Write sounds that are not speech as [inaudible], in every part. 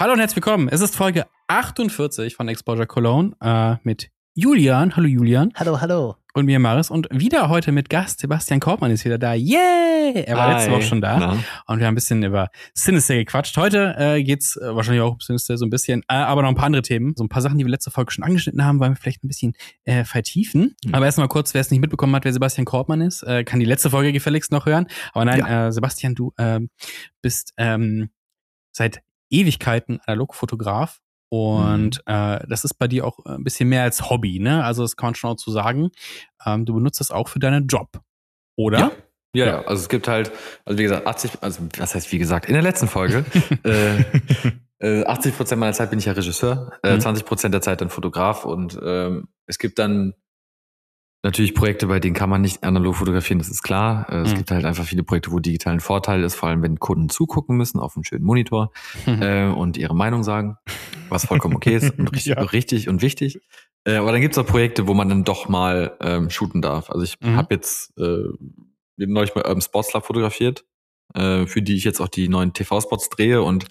Hallo und herzlich willkommen. Es ist Folge 48 von Exposure Cologne äh, mit Julian. Hallo Julian. Hallo, hallo. Und mir Maris. Und wieder heute mit Gast. Sebastian Kaufmann ist wieder da. Yay! Er war Hi. letzte Woche schon da. Na? Und wir haben ein bisschen über Sinister gequatscht. Heute äh, geht's äh, wahrscheinlich auch um Sinister so ein bisschen, äh, aber noch ein paar andere Themen. So ein paar Sachen, die wir letzte Folge schon angeschnitten haben, wollen wir vielleicht ein bisschen äh, vertiefen. Mhm. Aber erstmal kurz, wer es nicht mitbekommen hat, wer Sebastian Kaufmann ist, äh, kann die letzte Folge gefälligst noch hören. Aber nein, äh, Sebastian, du ähm, bist ähm, seit Ewigkeiten Analogfotograf. Und äh, das ist bei dir auch ein bisschen mehr als Hobby, ne? Also das kann man schon auch zu sagen. Ähm, du benutzt das auch für deinen Job, oder? Ja. Ja, ja, also es gibt halt, also wie gesagt, 80, also was heißt wie gesagt, in der letzten Folge, [laughs] äh, äh, 80 Prozent meiner Zeit bin ich ja Regisseur, äh, Mhm. 20 Prozent der Zeit dann Fotograf und ähm, es gibt dann natürlich Projekte, bei denen kann man nicht analog fotografieren, das ist klar. Äh, es Mhm. gibt halt einfach viele Projekte, wo digital ein Vorteil ist, vor allem wenn Kunden zugucken müssen auf einem schönen Monitor Mhm. äh, und ihre Meinung sagen, was vollkommen okay ist und [laughs] richtig, Ja. richtig und wichtig. Äh, aber dann gibt's auch Projekte, wo man dann doch mal ähm, shooten darf. Also ich Mhm. habe jetzt äh, neulich mal Urban Sports Lab fotografiert, äh, für die ich jetzt auch die neuen TV-Spots drehe und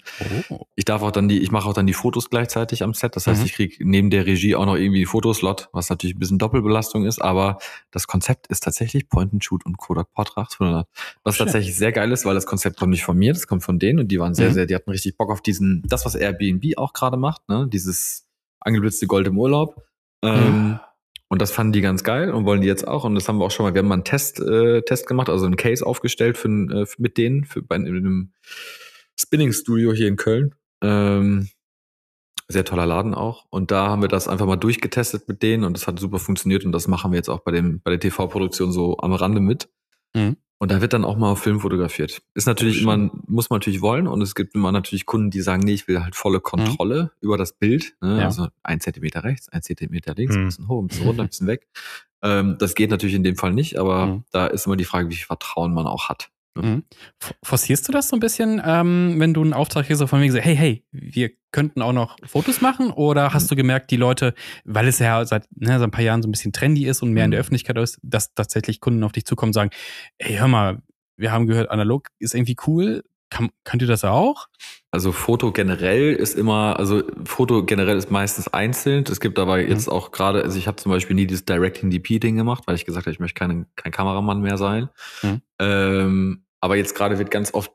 Oh. ich darf auch dann die, ich mache auch dann die Fotos gleichzeitig am Set. Das heißt, Mhm. ich krieg neben der Regie auch noch irgendwie einen Fotoslot, was natürlich ein bisschen Doppelbelastung ist, aber das Konzept ist tatsächlich Point and Shoot und Kodak Portra 800. Was Schön. tatsächlich sehr geil ist, weil das Konzept kommt nicht von mir, das kommt von denen und die waren sehr, Mhm. sehr, die hatten richtig Bock auf diesen, das, was Airbnb auch gerade macht, ne, dieses angeblitzte Gold im Urlaub. Ähm, Und das fanden die ganz geil und wollen die jetzt auch. Und das haben wir auch schon mal, wir haben mal einen Test, äh, Test gemacht, also einen Case aufgestellt für, äh, mit denen, für, bei in einem Spinning Studio hier in Köln. Ähm, sehr toller Laden auch. Und da haben wir das einfach mal durchgetestet mit denen und das hat super funktioniert und das machen wir jetzt auch bei dem, bei der TV-Produktion so am Rande mit. Mhm. Und da wird dann auch mal auf Film fotografiert. Ist natürlich immer, muss man natürlich wollen. Und es gibt immer natürlich Kunden, die sagen, nee, ich will halt volle Kontrolle über das Bild. Ne? Ja. Also ein Zentimeter rechts, ein Zentimeter links, Mhm. ein bisschen hoch, ein bisschen runter, ein bisschen weg. Ähm, das geht natürlich in dem Fall nicht, aber Mhm. da ist immer die Frage, wie viel Vertrauen man auch hat. Mhm. Forcierst du das so ein bisschen, ähm, wenn du einen Auftrag kriegst, so von mir so, hey, hey, wir könnten auch noch Fotos machen? Oder hast du gemerkt, die Leute, weil es ja seit, ne, seit ein paar Jahren so ein bisschen trendy ist und mehr in der Mhm. Öffentlichkeit ist, dass tatsächlich Kunden auf dich zukommen und sagen, ey, hör mal, wir haben gehört, analog ist irgendwie cool. Kann, könnt ihr das auch? Also Foto generell ist immer, also Foto generell ist meistens einzeln. Es gibt aber jetzt auch gerade, also ich habe zum Beispiel nie dieses Directing-DP-Ding gemacht, weil ich gesagt habe, ich möchte kein, kein Kameramann mehr sein. Mhm. Ähm, aber jetzt gerade wird ganz oft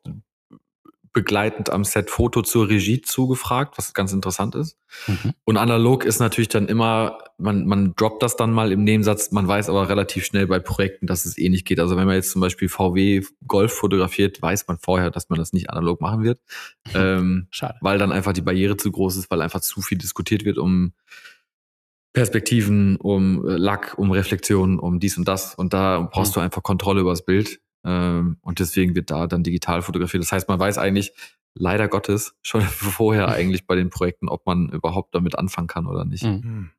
begleitend am Set Foto zur Regie zugefragt, was ganz interessant ist. Mhm. Und analog ist natürlich dann immer, man, man droppt das dann mal im Nebensatz, man weiß aber relativ schnell bei Projekten, dass es eh nicht geht. Also wenn man jetzt zum Beispiel VW Golf fotografiert, weiß man vorher, dass man das nicht analog machen wird. [laughs] Ähm, Schade. weil dann einfach die Barriere zu groß ist, weil einfach zu viel diskutiert wird um Perspektiven, um äh, Lack, um Reflexionen, um dies und das. Und da brauchst Mhm. du einfach Kontrolle über das Bild. Ähm, und deswegen wird da dann digital fotografiert. Das heißt, man weiß eigentlich, leider Gottes, schon [laughs] vorher eigentlich bei den Projekten, ob man überhaupt damit anfangen kann oder nicht. Mhm. Hm.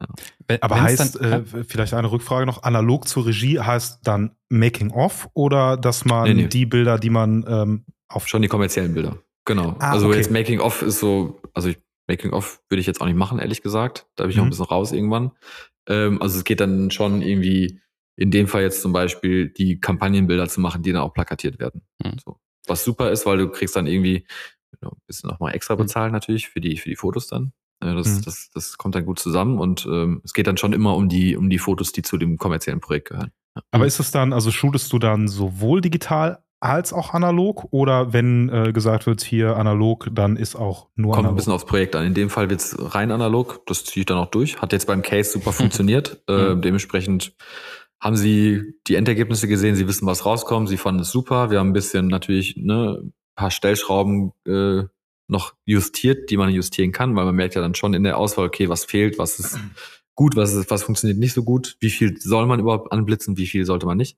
Wenn- Aber wenn's heißt, dann, äh, vielleicht eine Rückfrage noch, analog zur Regie heißt dann Making of oder dass man Nee, nee. die Bilder, die man ähm, auf Schon die kommerziellen Bilder. Genau. Ah, also okay. jetzt Making of ist so, also ich, Making of würde ich jetzt auch nicht machen, ehrlich gesagt. Da bin ich noch ein Mhm. bisschen raus irgendwann. Ähm, also es geht dann schon irgendwie, in dem Fall jetzt zum Beispiel, die Kampagnenbilder zu machen, die dann auch plakatiert werden. Mhm. So. Was super ist, weil du kriegst dann irgendwie ja, ein bisschen nochmal extra Mhm. bezahlen natürlich für die, für die Fotos dann. Das, Mhm. das, das kommt dann gut zusammen und ähm, es geht dann schon immer um die, um die Fotos, die zu dem kommerziellen Projekt gehören. Aber Mhm. ist es dann, also shootest du dann sowohl digital als auch analog? Oder wenn äh, gesagt wird, hier analog, dann ist auch nur Kommt ein analog? bisschen aufs Projekt an. In dem Fall wird's rein analog. Das ziehe ich dann auch durch. Hat jetzt beim Case super [laughs] funktioniert. äh, dementsprechend haben sie die Endergebnisse gesehen. Sie wissen, was rauskommt. Sie fanden es super. Wir haben ein bisschen natürlich ne, ein paar Stellschrauben äh, noch justiert, die man justieren kann, weil man merkt ja dann schon in der Auswahl, okay, was fehlt, was ist gut, was, ist, was funktioniert nicht so gut, wie viel soll man überhaupt anblitzen, wie viel sollte man nicht.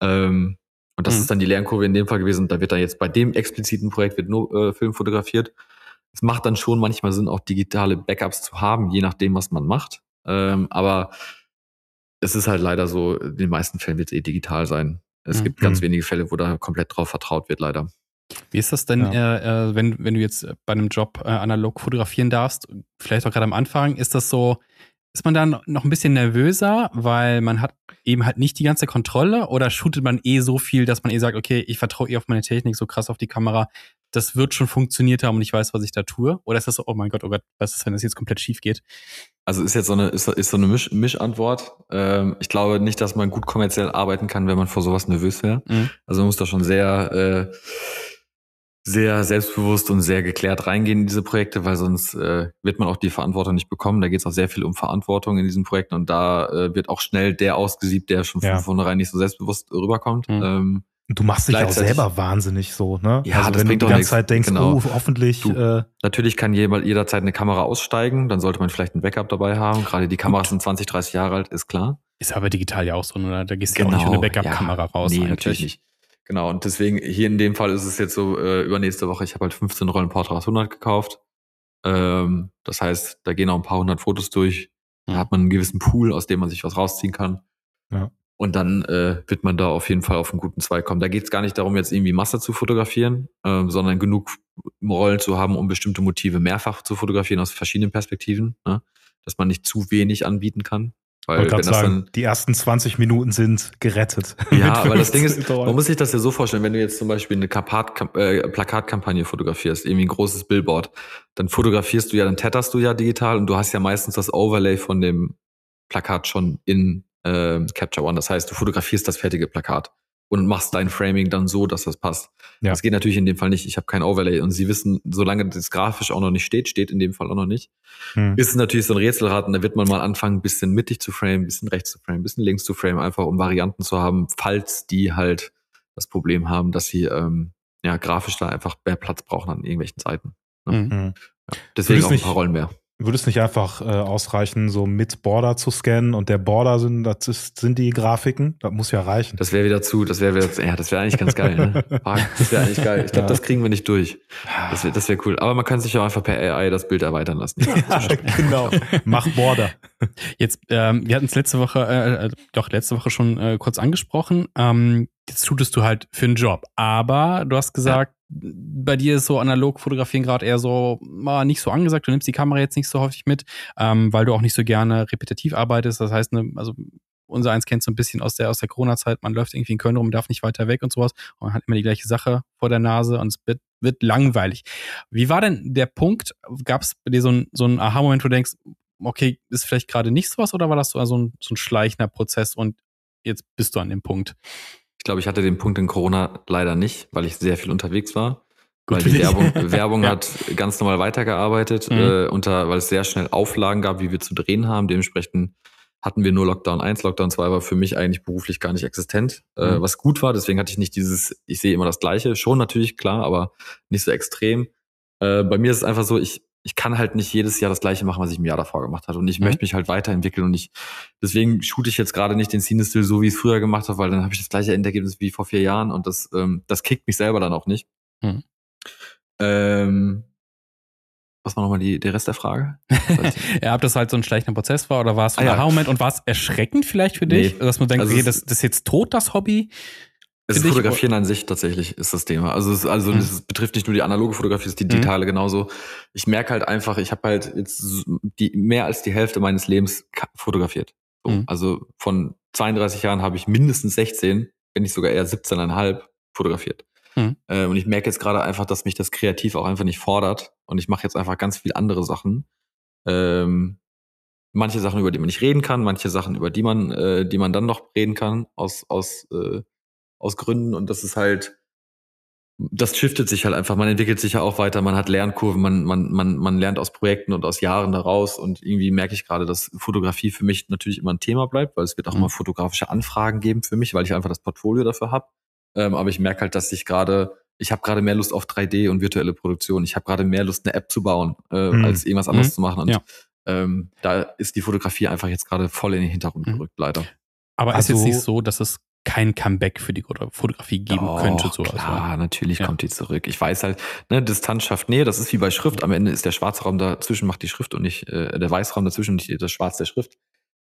Ähm, und das Mhm. ist dann die Lernkurve in dem Fall gewesen. Da wird dann jetzt bei dem expliziten Projekt wird nur äh, Film fotografiert. Es macht dann schon manchmal Sinn, auch digitale Backups zu haben, je nachdem, was man macht. Ähm, aber es ist halt leider so, in den meisten Fällen wird es eh digital sein. Es Mhm. gibt ganz Mhm. wenige Fälle, wo da komplett drauf vertraut wird, leider. Wie ist das denn, Ja. äh, äh, wenn, wenn du jetzt bei einem Job äh, analog fotografieren darfst, vielleicht auch gerade am Anfang, ist das so, ist man dann noch ein bisschen nervöser, weil man hat eben halt nicht die ganze Kontrolle oder shootet man eh so viel, dass man eh sagt, okay, ich vertraue eh auf meine Technik so krass auf die Kamera, das wird schon funktioniert haben und ich weiß, was ich da tue? Oder ist das so, oh mein Gott, oh Gott, was ist, wenn das jetzt komplett schief geht? Also ist jetzt so eine, ist, ist so eine Misch, Mischantwort. Ähm, ich glaube nicht, dass man gut kommerziell arbeiten kann, wenn man vor sowas nervös wäre. Mhm. Also man muss da schon sehr, äh, sehr selbstbewusst und sehr geklärt reingehen in diese Projekte, weil sonst äh, wird man auch die Verantwortung nicht bekommen. Da geht es auch sehr viel um Verantwortung in diesen Projekten und da äh, wird auch schnell der ausgesiebt, der schon ja. von vornherein nicht so selbstbewusst rüberkommt. Mhm. Ähm, Du machst dich auch selber wahnsinnig so, ne? Ja, also das wenn bringt du die ganze Zeit denkst, genau. oh, hoffentlich. Du, äh, natürlich kann jemand jederzeit eine Kamera aussteigen, dann sollte man vielleicht ein Backup dabei haben. Gerade die Kameras sind 20, 30 Jahre alt, ist klar. Ist aber digital ja auch so, oder? Da gehst du genau, ja auch nicht mit einer Backup-Kamera ja, raus. Nee, eigentlich. natürlich nicht. Genau, und deswegen, hier in dem Fall ist es jetzt so, äh, übernächste Woche, ich habe halt 15 Rollen Portrait 100 gekauft. Ähm, das heißt, da gehen auch ein paar hundert Fotos durch. Da hat man einen gewissen Pool, aus dem man sich was rausziehen kann. Ja. Und dann äh, wird man da auf jeden Fall auf einen guten Zweig kommen. Da geht es gar nicht darum, jetzt irgendwie Masse zu fotografieren, ähm, sondern genug Rollen zu haben, um bestimmte Motive mehrfach zu fotografieren aus verschiedenen Perspektiven. Ne? Dass man nicht zu wenig anbieten kann. Weil wollte wenn sagen, die ersten 20 Minuten sind gerettet. [laughs] ja, aber das Ding 15 ist, man muss sich das ja so vorstellen, wenn du jetzt zum Beispiel eine Kapat, äh, Plakatkampagne fotografierst, irgendwie ein großes Billboard, dann fotografierst du ja, dann tetterst du ja digital und du hast ja meistens das Overlay von dem Plakat schon in äh, Capture One. Das heißt, du fotografierst das fertige Plakat und machst dein Framing dann so, dass das passt. Ja. Das geht natürlich in dem Fall nicht. Ich habe kein Overlay und sie wissen, solange das grafisch auch noch nicht steht, steht in dem Fall auch noch nicht, Hm. ist es natürlich so ein Rätselraten, da wird man mal anfangen, ein bisschen mittig zu framen, ein bisschen rechts zu framen, ein bisschen links zu framen, einfach um Varianten zu haben, falls die halt das Problem haben, dass sie ähm, ja grafisch da einfach mehr Platz brauchen an irgendwelchen Seiten. Mhm. Hm. Ja. Deswegen auch ein paar Rollen mehr. Würde es nicht einfach äh, ausreichen, so mit Border zu scannen und der Border sind, das ist, sind die Grafiken? Das muss ja reichen. Das wäre wieder zu, das wäre wieder, ja, das wäre eigentlich ganz geil. Ne? [laughs] Das wäre eigentlich geil. Ich glaube, Ja. das kriegen wir nicht durch. Das wäre das wär cool. Aber man kann sich ja einfach per AI das Bild erweitern lassen. [laughs] genau. Mach Border. Jetzt, ähm, wir hatten es letzte Woche, äh, äh, doch letzte Woche schon äh, kurz angesprochen. Ähm, jetzt tutest du halt für einen Job, aber du hast gesagt, bei dir ist so analog fotografieren gerade eher so mal nicht so angesagt. Du nimmst die Kamera jetzt nicht so häufig mit, ähm, weil du auch nicht so gerne repetitiv arbeitest. Das heißt, ne, also unser eins kennt so ein bisschen aus der aus der Corona-Zeit. Man läuft irgendwie in Köln rum, darf nicht weiter weg und sowas und man hat immer die gleiche Sache vor der Nase und es wird, wird langweilig. Wie war denn der Punkt? Gab es bei dir so ein so ein Aha-Moment, wo du denkst, okay, ist vielleicht gerade nicht sowas oder war das so so ein, so ein schleichender Prozess und jetzt bist du an dem Punkt? Ich glaube, ich hatte den Punkt in Corona leider nicht, weil ich sehr viel unterwegs war. Gut weil die. Werbung, [laughs] Werbung Ja. hat ganz normal weitergearbeitet, Mhm. äh, unter, weil es sehr schnell Auflagen gab, wie wir zu drehen haben. Dementsprechend hatten wir nur Lockdown 1, Lockdown 2 war für mich eigentlich beruflich gar nicht existent, äh, Mhm. was gut war. Deswegen hatte ich nicht dieses, ich sehe immer das Gleiche, schon natürlich, klar, aber nicht so extrem. Äh, bei mir ist es einfach so, ich, ich kann halt nicht jedes Jahr das Gleiche machen, was ich im Jahr davor gemacht habe. Und ich Mhm. möchte mich halt weiterentwickeln und ich, deswegen shoote ich jetzt gerade nicht den Scene-Stil so, wie ich es früher gemacht habe, weil dann habe ich das gleiche Endergebnis wie vor vier Jahren und das, ähm, das kickt mich selber dann auch nicht. Mhm. Ähm, was war nochmal die, der Rest der Frage? [laughs] ja, ob das halt so ein schleichender Prozess war oder war es ein Ah, ja. Aha-Moment und war es erschreckend vielleicht für dich, Nee. dass man denkt, Also okay, das, das ist jetzt tot, das Hobby? Es ist Fotografieren an sich tatsächlich ist das Thema. Also es, also Mhm. es betrifft nicht nur die analoge Fotografie, es ist die Mhm. digitale genauso. Ich merke halt einfach, ich habe halt jetzt die mehr als die Hälfte meines Lebens fotografiert. So, Mhm. Also von 32 Jahren habe ich mindestens 16, wenn nicht sogar eher 17,5 fotografiert. Mhm. Äh, und ich merke jetzt gerade einfach, dass mich das kreativ auch einfach nicht fordert. Und ich mache jetzt einfach ganz viel andere Sachen. Ähm, manche Sachen, über die man nicht reden kann, manche Sachen, über die man, äh, die man dann noch reden kann, aus, aus, äh, aus Gründen. Und das ist halt, das shiftet sich halt einfach. Man entwickelt sich ja auch weiter, man hat Lernkurven, man, man, man, man lernt aus Projekten und aus Jahren daraus. Und irgendwie merke ich gerade, dass Fotografie für mich natürlich immer ein Thema bleibt, weil es wird auch Mhm. immer fotografische Anfragen geben für mich, weil ich einfach das Portfolio dafür habe. Ähm, aber ich merke halt, dass ich gerade, ich habe gerade mehr Lust auf 3D und virtuelle Produktion. Ich habe gerade mehr Lust, eine App zu bauen, äh, Mhm. als irgendwas anderes Mhm. zu machen. Und Ja. ähm, da ist die Fotografie einfach jetzt gerade voll in den Hintergrund Mhm. gerückt, leider. Aber ist Also- jetzt nicht so, dass es kein Comeback für die Foto- Fotografie geben Doch, könnte. So. Klar, natürlich Ja. kommt die zurück. Ich weiß halt, ne, Distanz schafft Nähe, das ist wie bei Schrift. Am Ende ist der schwarze Raum dazwischen, macht die Schrift und nicht äh, der Weißraum dazwischen und nicht das Schwarz der Schrift.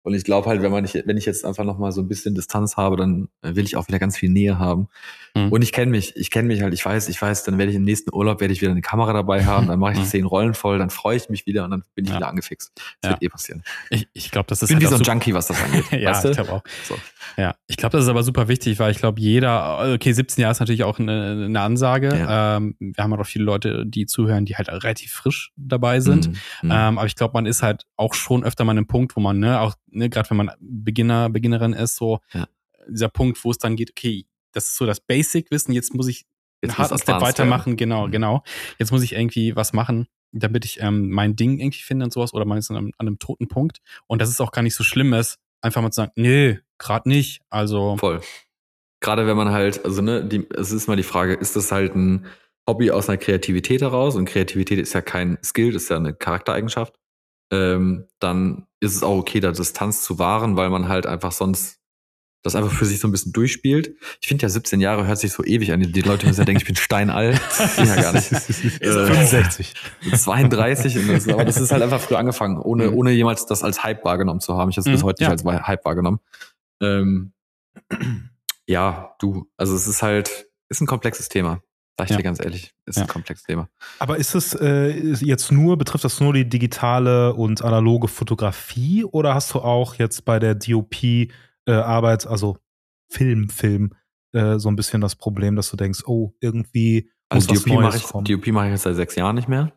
Und ich glaube halt, wenn man nicht, wenn ich jetzt einfach noch mal so ein bisschen Distanz habe, dann will ich auch wieder ganz viel Nähe haben. Mhm. Und ich kenne mich, ich kenne mich halt, ich weiß, ich weiß, dann werde ich im nächsten Urlaub werde ich wieder eine Kamera dabei haben, dann mache ich Mhm. zehn Rollen voll, dann freue ich mich wieder und dann bin ich Ja. wieder angefixt. Das Ja. wird eh passieren. Ich, ich glaube, das Ich ist bin halt wie so ein super- Junkie, was das angeht. [laughs] ja, weißt du? ich glaube auch. So. Ja, ich glaube, das ist aber super wichtig, weil ich glaube, jeder, okay, 17 Jahre ist natürlich auch eine, eine Ansage. Ja. Ähm, wir haben halt auch viele Leute, die zuhören, die halt relativ frisch dabei sind. Mhm. mhm. Ähm, aber ich glaube, man ist halt auch schon öfter mal an einem Punkt, wo man, ne, auch, ne, gerade wenn man Beginner, Beginnerin ist, so ja. dieser Punkt, wo es dann geht, okay, das ist so das Basic-Wissen, jetzt muss ich jetzt einen harten Step weitermachen, genau, mhm. genau. Jetzt muss ich irgendwie was machen, damit ich ähm, mein Ding irgendwie finde und sowas, oder man ist an einem, an einem toten Punkt. Und das ist auch gar nicht so schlimm ist, einfach mal zu sagen, nee, gerade nicht. Also. Voll. Gerade wenn man halt, also ne, die, es ist mal die Frage, ist das halt ein Hobby aus einer Kreativität heraus? Und Kreativität ist ja kein Skill, das ist ja eine Charaktereigenschaft. Ähm, dann ist es auch okay, da Distanz zu wahren, weil man halt einfach sonst das einfach für sich so ein bisschen durchspielt. Ich finde ja 17 Jahre hört sich so ewig an. Die Leute müssen ja denken, ich bin steinalt. [laughs] ja gar nicht. äh, 65. 32. Das, aber das ist halt einfach früh angefangen, ohne, mhm. ohne jemals das als Hype wahrgenommen zu haben. Ich habe es mhm, bis heute ja. nicht als Hype wahrgenommen. Ähm, ja, du. Also es ist halt, ist ein komplexes Thema. Sag ich ja. dir ganz ehrlich, ist ja. ein komplexes Thema. Aber ist es äh, jetzt nur, betrifft das nur die digitale und analoge Fotografie oder hast du auch jetzt bei der DOP äh, Arbeit, also Film, Film, äh, so ein bisschen das Problem, dass du denkst, oh, irgendwie muss also was DOP mache ich, kommen. DOP mache ich jetzt seit sechs Jahren nicht mehr.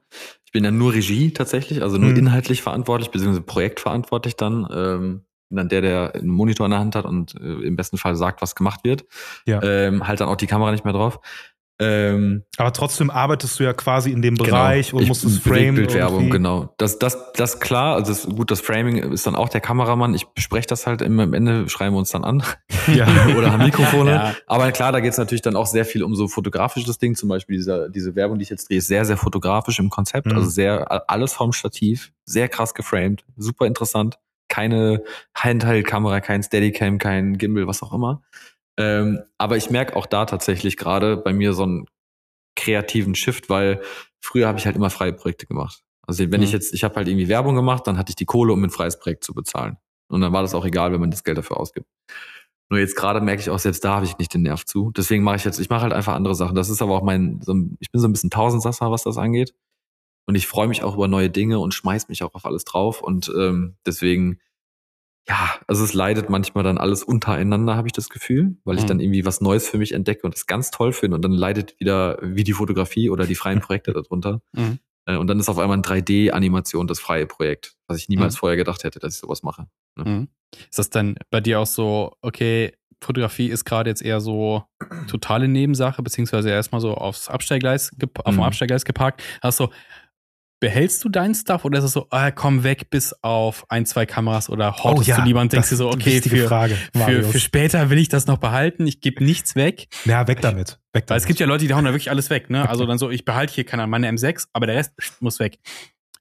Ich bin ja nur Regie tatsächlich, also nur mhm. inhaltlich verantwortlich, beziehungsweise projektverantwortlich dann. Ähm, bin dann der, der einen Monitor in der Hand hat und äh, im besten Fall sagt, was gemacht wird. Ja. Ähm, halt dann auch die Kamera nicht mehr drauf. Ähm, Aber trotzdem arbeitest du ja quasi in dem genau. Bereich und musst es framen. Bildwerbung, genau. Das, das, das klar, also das, gut, das Framing ist dann auch der Kameramann. Ich bespreche das halt immer am Ende, schreiben wir uns dann an. Ja. [laughs] Oder haben Mikrofone. [laughs] Ja. Aber klar, da geht es natürlich dann auch sehr viel um so fotografisches Ding. Zum Beispiel diese, diese Werbung, die ich jetzt drehe, ist sehr, sehr fotografisch im Konzept. Mhm. Also sehr, alles vom Stativ, sehr krass geframed, super interessant. Keine Handheld-Kamera, kein Steadicam, kein Gimbal, was auch immer. Ähm, aber ich merke auch da tatsächlich gerade bei mir so einen kreativen Shift, weil früher habe ich halt immer freie Projekte gemacht. Also wenn mhm. ich jetzt, ich habe halt irgendwie Werbung gemacht, dann hatte ich die Kohle, um ein freies Projekt zu bezahlen. Und dann war das auch egal, wenn man das Geld dafür ausgibt. Nur jetzt gerade merke ich auch, selbst da habe ich nicht den Nerv zu. Deswegen mache ich jetzt, ich mache halt einfach andere Sachen. Das ist aber auch mein, so, ich bin so ein bisschen Tausendsasser, was das angeht. Und ich freue mich auch über neue Dinge und schmeiß mich auch auf alles drauf. Und ähm, deswegen ja, also es leidet manchmal dann alles untereinander, habe ich das Gefühl, weil ich mhm. dann irgendwie was Neues für mich entdecke und das ganz toll finde und dann leidet wieder wie die Fotografie oder die freien Projekte darunter. [laughs] Mhm. Äh, und dann ist auf einmal ein 3D-Animation das freie Projekt, was ich niemals mhm. vorher gedacht hätte, dass ich sowas mache. Ja. Mhm. Ist das dann bei dir auch so, okay, Fotografie ist gerade jetzt eher so totale Nebensache, beziehungsweise erstmal so aufs Abstellgleis, auf dem mhm. Abstellgleis geparkt. Hast du, behältst du deinen Stuff oder ist es so, ah, komm weg bis auf ein, zwei Kameras oder hortest oh, ja, du lieber und denkst dir so, okay, für, Frage, für, für, später will ich das noch behalten, ich gebe nichts weg. Ja, weg damit. Weg damit. Weil es gibt ja Leute, die hauen da wirklich alles weg, ne? Also dann so, ich behalte hier keine meine M6, aber der Rest muss weg.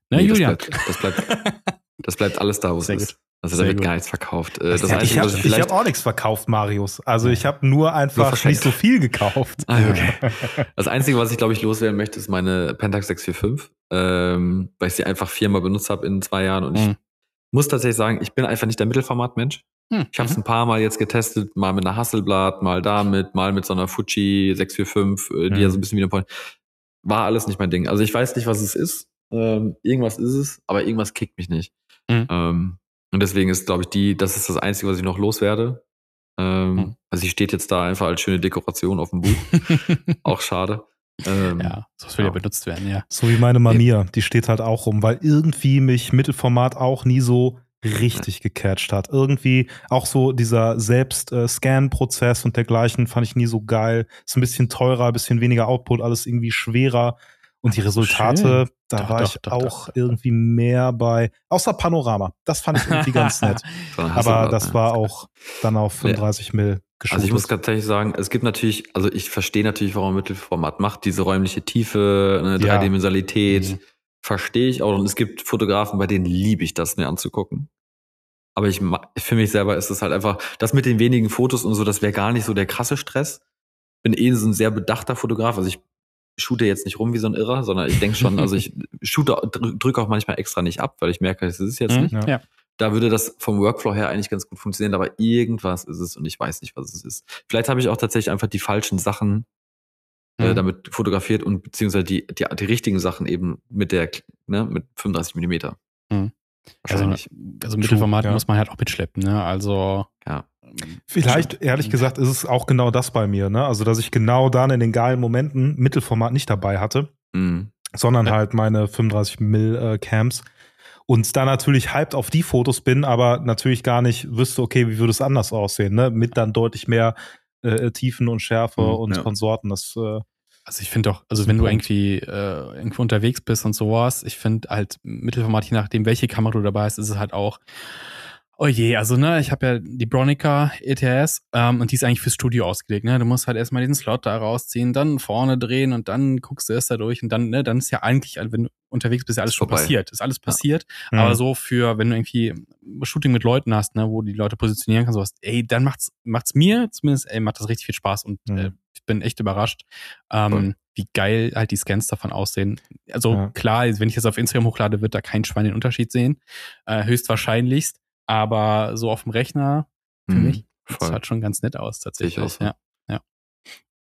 Ne, nee, Julian? Das bleibt, das bleibt, [laughs] das bleibt alles da, wo es ist. Also da wird gar nichts verkauft. Äh, das ja, ich habe hab auch nichts verkauft, Marius. Also ich habe nur einfach nur nicht so viel gekauft. Ah, okay. [laughs] das Einzige, was ich glaube ich loswerden möchte, ist meine Pentax 645, ähm, weil ich sie einfach viermal benutzt habe in zwei Jahren und mhm. ich muss tatsächlich sagen, ich bin einfach nicht der Mittelformat-Mensch. Mhm. Ich habe es ein paar Mal jetzt getestet, mal mit einer Hasselblatt, mal damit, mal mit so einer Fuji 645, äh, die mhm. ja so ein bisschen wie eine War alles nicht mein Ding. Also ich weiß nicht, was es ist. Ähm, irgendwas ist es, aber irgendwas kickt mich nicht. Mhm. Ähm, und deswegen ist, glaube ich, die, das ist das Einzige, was ich noch loswerde. Ähm, hm. Also sie steht jetzt da einfach als schöne Dekoration auf dem Buch. [laughs] auch schade. Ähm, ja, das will ja. ja benutzt werden, ja. So wie meine Mamiya, die steht halt auch rum, weil irgendwie mich Mittelformat auch nie so richtig gecatcht hat. Irgendwie auch so dieser Selbst-Scan-Prozess und dergleichen fand ich nie so geil. Ist ein bisschen teurer, ein bisschen weniger Output, alles irgendwie schwerer. Und die Resultate, Schön. da doch, war doch, ich doch, auch irgendwie mehr bei, außer Panorama. Das fand ich irgendwie ganz [laughs] nett. Aber das war auch dann auf 35 ja. Mill geschult. Also ich muss tatsächlich sagen, es gibt natürlich, also ich verstehe natürlich, warum Mittelformat macht, diese räumliche Tiefe, eine Dreidimensionalität, mhm. verstehe ich auch. Und es gibt Fotografen, bei denen liebe ich das, mir anzugucken. Aber ich, für mich selber ist es halt einfach, das mit den wenigen Fotos und so, das wäre gar nicht so der krasse Stress. Bin eh so ein sehr bedachter Fotograf. Also ich shoote jetzt nicht rum wie so ein Irrer, sondern ich denke schon, also ich [laughs] shoote, drücke auch manchmal extra nicht ab, weil ich merke, es ist jetzt mhm, nicht. Ja. Da würde das vom Workflow her eigentlich ganz gut funktionieren, aber irgendwas ist es und ich weiß nicht, was es ist. Vielleicht habe ich auch tatsächlich einfach die falschen Sachen äh, mhm. äh, damit fotografiert und beziehungsweise die, die, die richtigen Sachen eben mit der, ne, mit 35 Millimeter. Mhm. Also, also Mittelformat ja. muss man halt auch mitschleppen, ne? Also ja. Vielleicht, ehrlich gesagt, ist es auch genau das bei mir, ne? Also, dass ich genau dann in den geilen Momenten Mittelformat nicht dabei hatte, Mhm. sondern Ja. halt meine 35 Mill äh, Cams und da natürlich hyped auf die Fotos bin, aber natürlich gar nicht wüsste, okay, wie würde es anders aussehen, ne? Mit dann deutlich mehr äh, Tiefen und Schärfe Mhm, und ja. Konsorten. Das äh, Also ich finde doch, also wenn du irgendwie äh, irgendwo unterwegs bist und sowas, ich finde halt Mittelformat, je nachdem, welche Kamera du dabei hast, ist es halt auch, oh je, also ne, ich habe ja die Bronica ETS ähm, und die ist eigentlich fürs Studio ausgelegt, ne? Du musst halt erstmal diesen Slot da rausziehen, dann vorne drehen und dann guckst du erst da durch und dann, ne, dann ist ja eigentlich, also wenn du unterwegs bist, ja alles Ist schon vorbei. passiert, ist alles passiert, Mhm. aber so für, wenn du irgendwie Shooting mit Leuten hast, ne, wo die Leute positionieren kannst, sowas, ey, dann macht's, macht's mir zumindest, ey, macht das richtig viel Spaß und Mhm. äh, ich bin echt überrascht, ähm, Voll. wie geil halt die Scans davon aussehen. Also Ja. klar, wenn ich das auf Instagram hochlade, wird da kein Schwein den Unterschied sehen, äh, höchstwahrscheinlichst, aber so auf dem Rechner, für Mhm. mich, das Voll. schaut schon ganz nett aus tatsächlich. So. Ja, ja.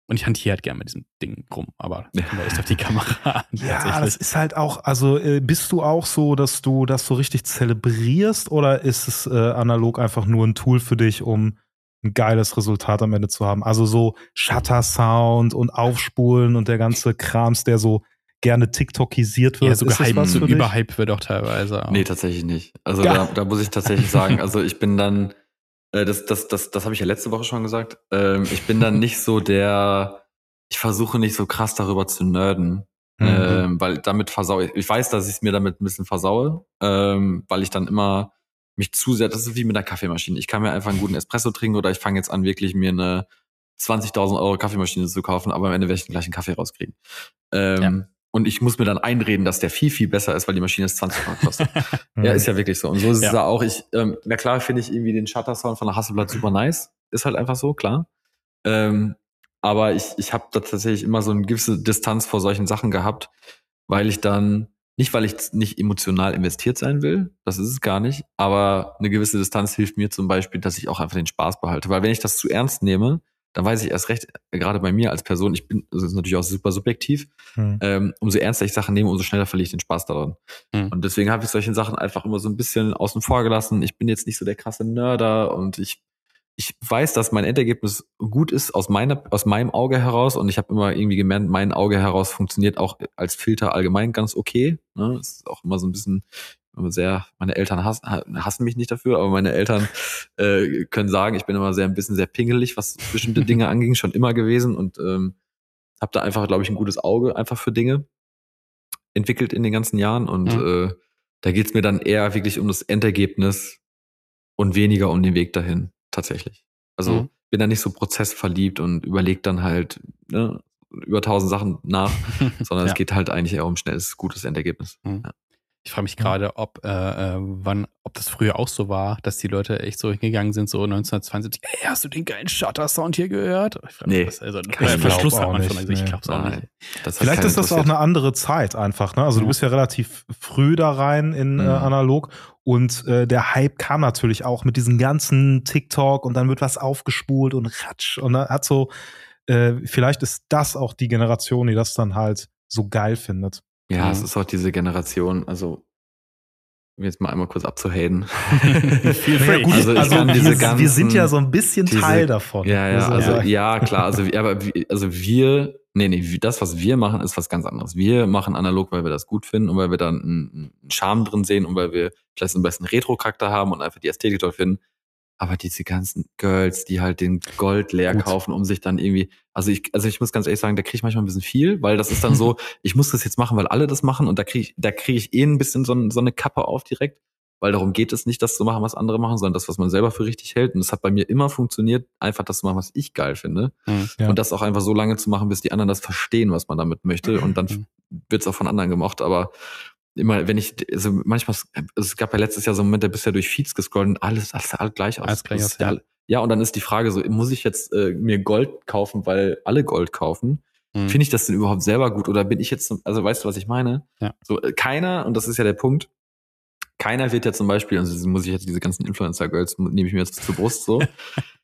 Und ich hantiere halt gerne mit diesem Ding rum, aber Ja. ja. echt auf die Kamera an. Ja, das ist halt auch, also äh, bist du auch so, dass du das so richtig zelebrierst oder ist es äh, analog einfach nur ein Tool für dich, um ein geiles Resultat am Ende zu haben? Also so Shutter-Sound und Aufspulen und der ganze Krams, der so gerne TikTokisiert wird. ja, so ist das gehypt, so überhyped wird auch teilweise. Nee, tatsächlich nicht. Also Ja. da, da muss ich tatsächlich sagen, [laughs] also ich bin dann, äh, das, das, das, das habe ich ja letzte Woche schon gesagt, ähm, ich bin dann nicht so der, ich versuche nicht so krass darüber zu nerden, Mhm. ähm, weil damit versaue ich, ich weiß, dass ich es mir damit ein bisschen versaue, ähm, weil ich dann immer mich zu sehr, das ist wie mit einer Kaffeemaschine. Ich kann mir einfach einen guten Espresso trinken oder ich fange jetzt an, wirklich mir eine 20.000 Euro Kaffeemaschine zu kaufen, aber am Ende werde ich den gleichen Kaffee rauskriegen. Ähm, Und ich muss mir dann einreden, dass der viel, viel besser ist, weil die Maschine es 20 Euro kostet. [laughs] Mhm. Ja, ist ja wirklich so. Und so ist es Ja. ja auch. Ich, ähm, na klar finde ich irgendwie den Shutter-Sound von der Hasselblatt super nice. Ist halt einfach so, klar. Ähm, aber ich, ich habe da tatsächlich immer so eine gewisse Distanz vor solchen Sachen gehabt, weil ich dann, nicht weil ich nicht emotional investiert sein will, das ist es gar nicht, aber eine gewisse Distanz hilft mir zum Beispiel, dass ich auch einfach den Spaß behalte. Weil wenn ich das zu ernst nehme, dann weiß ich erst recht, äh, gerade bei mir als Person, ich bin, das ist natürlich auch super subjektiv, Mhm. ähm, umso ernster ich Sachen nehme, umso schneller verliere ich den Spaß daran. Mhm. Und deswegen habe ich solche Sachen einfach immer so ein bisschen außen vor gelassen. Ich bin jetzt nicht so der krasse Nerder und ich, ich weiß, dass mein Endergebnis gut ist aus, meiner, aus meinem Auge heraus und ich habe immer irgendwie gemerkt, mein Auge heraus funktioniert auch als Filter allgemein ganz okay. Ne? Das ist auch immer so ein bisschen sehr, meine Eltern hassen, hassen mich nicht dafür, aber meine Eltern äh, können sagen, ich bin immer sehr ein bisschen sehr pingelig, was bestimmte [laughs] Dinge anging, schon immer gewesen und ähm, habe da einfach, glaube ich, ein gutes Auge einfach für Dinge entwickelt in den ganzen Jahren und Mhm. äh, da geht's mir dann eher wirklich um das Endergebnis und weniger um den Weg dahin, tatsächlich. Also Mhm. bin da nicht so prozessverliebt und überleg dann halt ne, über tausend Sachen nach, [laughs] sondern Ja. es geht halt eigentlich eher um schnelles, gutes Endergebnis. Ich frage mich gerade, ob, äh, äh, wann, ob das früher auch so war, dass die Leute echt so hingegangen sind, so 1972, ey, hast du den geilen Shutter-Sound hier gehört? Ich frag mich, Nee, was, also, kein äh, Verschluss auch hat man nicht, schon, also ich nee. glaub's auch nicht. Vielleicht ist das auch eine andere Zeit einfach. Ne? Also du Ja. bist ja relativ früh da rein in äh, Mhm. analog und äh, der Hype kam natürlich auch mit diesen ganzen TikTok und dann wird was aufgespult und ratsch und dann hat so äh, vielleicht ist das auch die Generation, die das dann halt so geil findet. Ja, Mhm. es ist auch diese Generation, also um jetzt mal einmal kurz abzuhaten. [laughs] Free. gut, Also also, kann diese wir, wir sind ganzen- ja so ein bisschen diese- Teil davon. Ja, ja, Also, also ja, klar, also wir- aber wir- also wir, nee, nee, das was wir machen ist was ganz anderes. Wir machen analog, weil wir das gut finden und weil wir dann einen, einen Charme drin sehen und weil wir vielleicht so einen besten Retro-Charakter haben und einfach die Ästhetik toll finden. Aber diese ganzen Girls, die halt den Gold leer Gut. kaufen, um sich dann irgendwie, also ich, also ich muss ganz ehrlich sagen, da kriege ich manchmal ein bisschen viel, weil das ist dann so, [laughs] ich muss das jetzt machen, weil alle das machen und da kriege ich, da kriege ich eh ein bisschen so, so eine Kappe auf direkt, weil darum geht es nicht, das zu machen, was andere machen, sondern das, was man selber für richtig hält. Und das hat bei mir immer funktioniert, einfach das zu machen, was ich geil finde. Ja. Und das auch einfach so lange zu machen, bis die anderen das verstehen, was man damit möchte. Und dann Mhm. wird es auch von anderen gemocht. Aber immer, wenn ich, also manchmal, es gab ja letztes Jahr so einen Moment, da bist du ja durch Feeds gescrollt und alles, alles sah alles gleich aus. Alles gleich aus, ja. ja. und dann ist die Frage so, muss ich jetzt äh, mir Gold kaufen, weil alle Gold kaufen? Mhm. Finde ich das denn überhaupt selber gut? Oder bin ich jetzt, also weißt du, was ich meine? Ja. So, äh, keiner, und das ist ja der Punkt, keiner wird ja zum Beispiel, also muss ich jetzt diese ganzen Influencer-Girls, nehme ich mir jetzt zur Brust so, [laughs]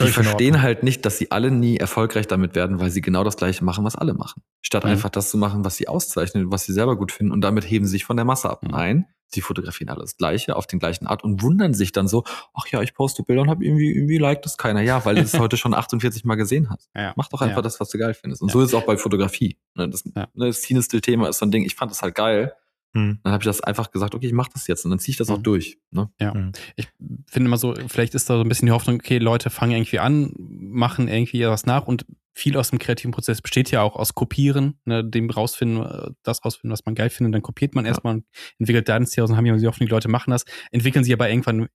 die verstehen halt nicht, dass sie alle nie erfolgreich damit werden, weil sie genau das Gleiche machen, was alle machen. Statt mhm. einfach das zu machen, was sie auszeichnen, was sie selber gut finden und damit heben sie sich von der Masse ab. Mhm. Nein, sie fotografieren alles Gleiche auf den gleichen Art und wundern sich dann so, ach ja, ich poste Bilder und habe irgendwie, irgendwie liked das keiner. Ja, weil du es [laughs] heute schon 48 Mal gesehen hast. Ja. Mach doch einfach ja. das, was du geil findest. Und ja. so ist es auch bei Fotografie. Ne, das, ja. ne, das Cinestill-Thema ist so ein Ding, ich fand das halt geil. Dann habe ich das einfach gesagt, okay, ich mache das jetzt und dann ziehe ich das hm. auch durch. Ne? Ja, hm. ich finde immer so, vielleicht ist da so ein bisschen die Hoffnung, okay, Leute fangen irgendwie an, machen irgendwie was nach und viel aus dem kreativen Prozess besteht ja auch aus Kopieren, ne, dem rausfinden, äh, das rausfinden, was man geil findet, dann kopiert man ja. erstmal und entwickelt dann Dance und haben ja die Hoffnung, die Leute machen das, entwickeln sie aber irgendwann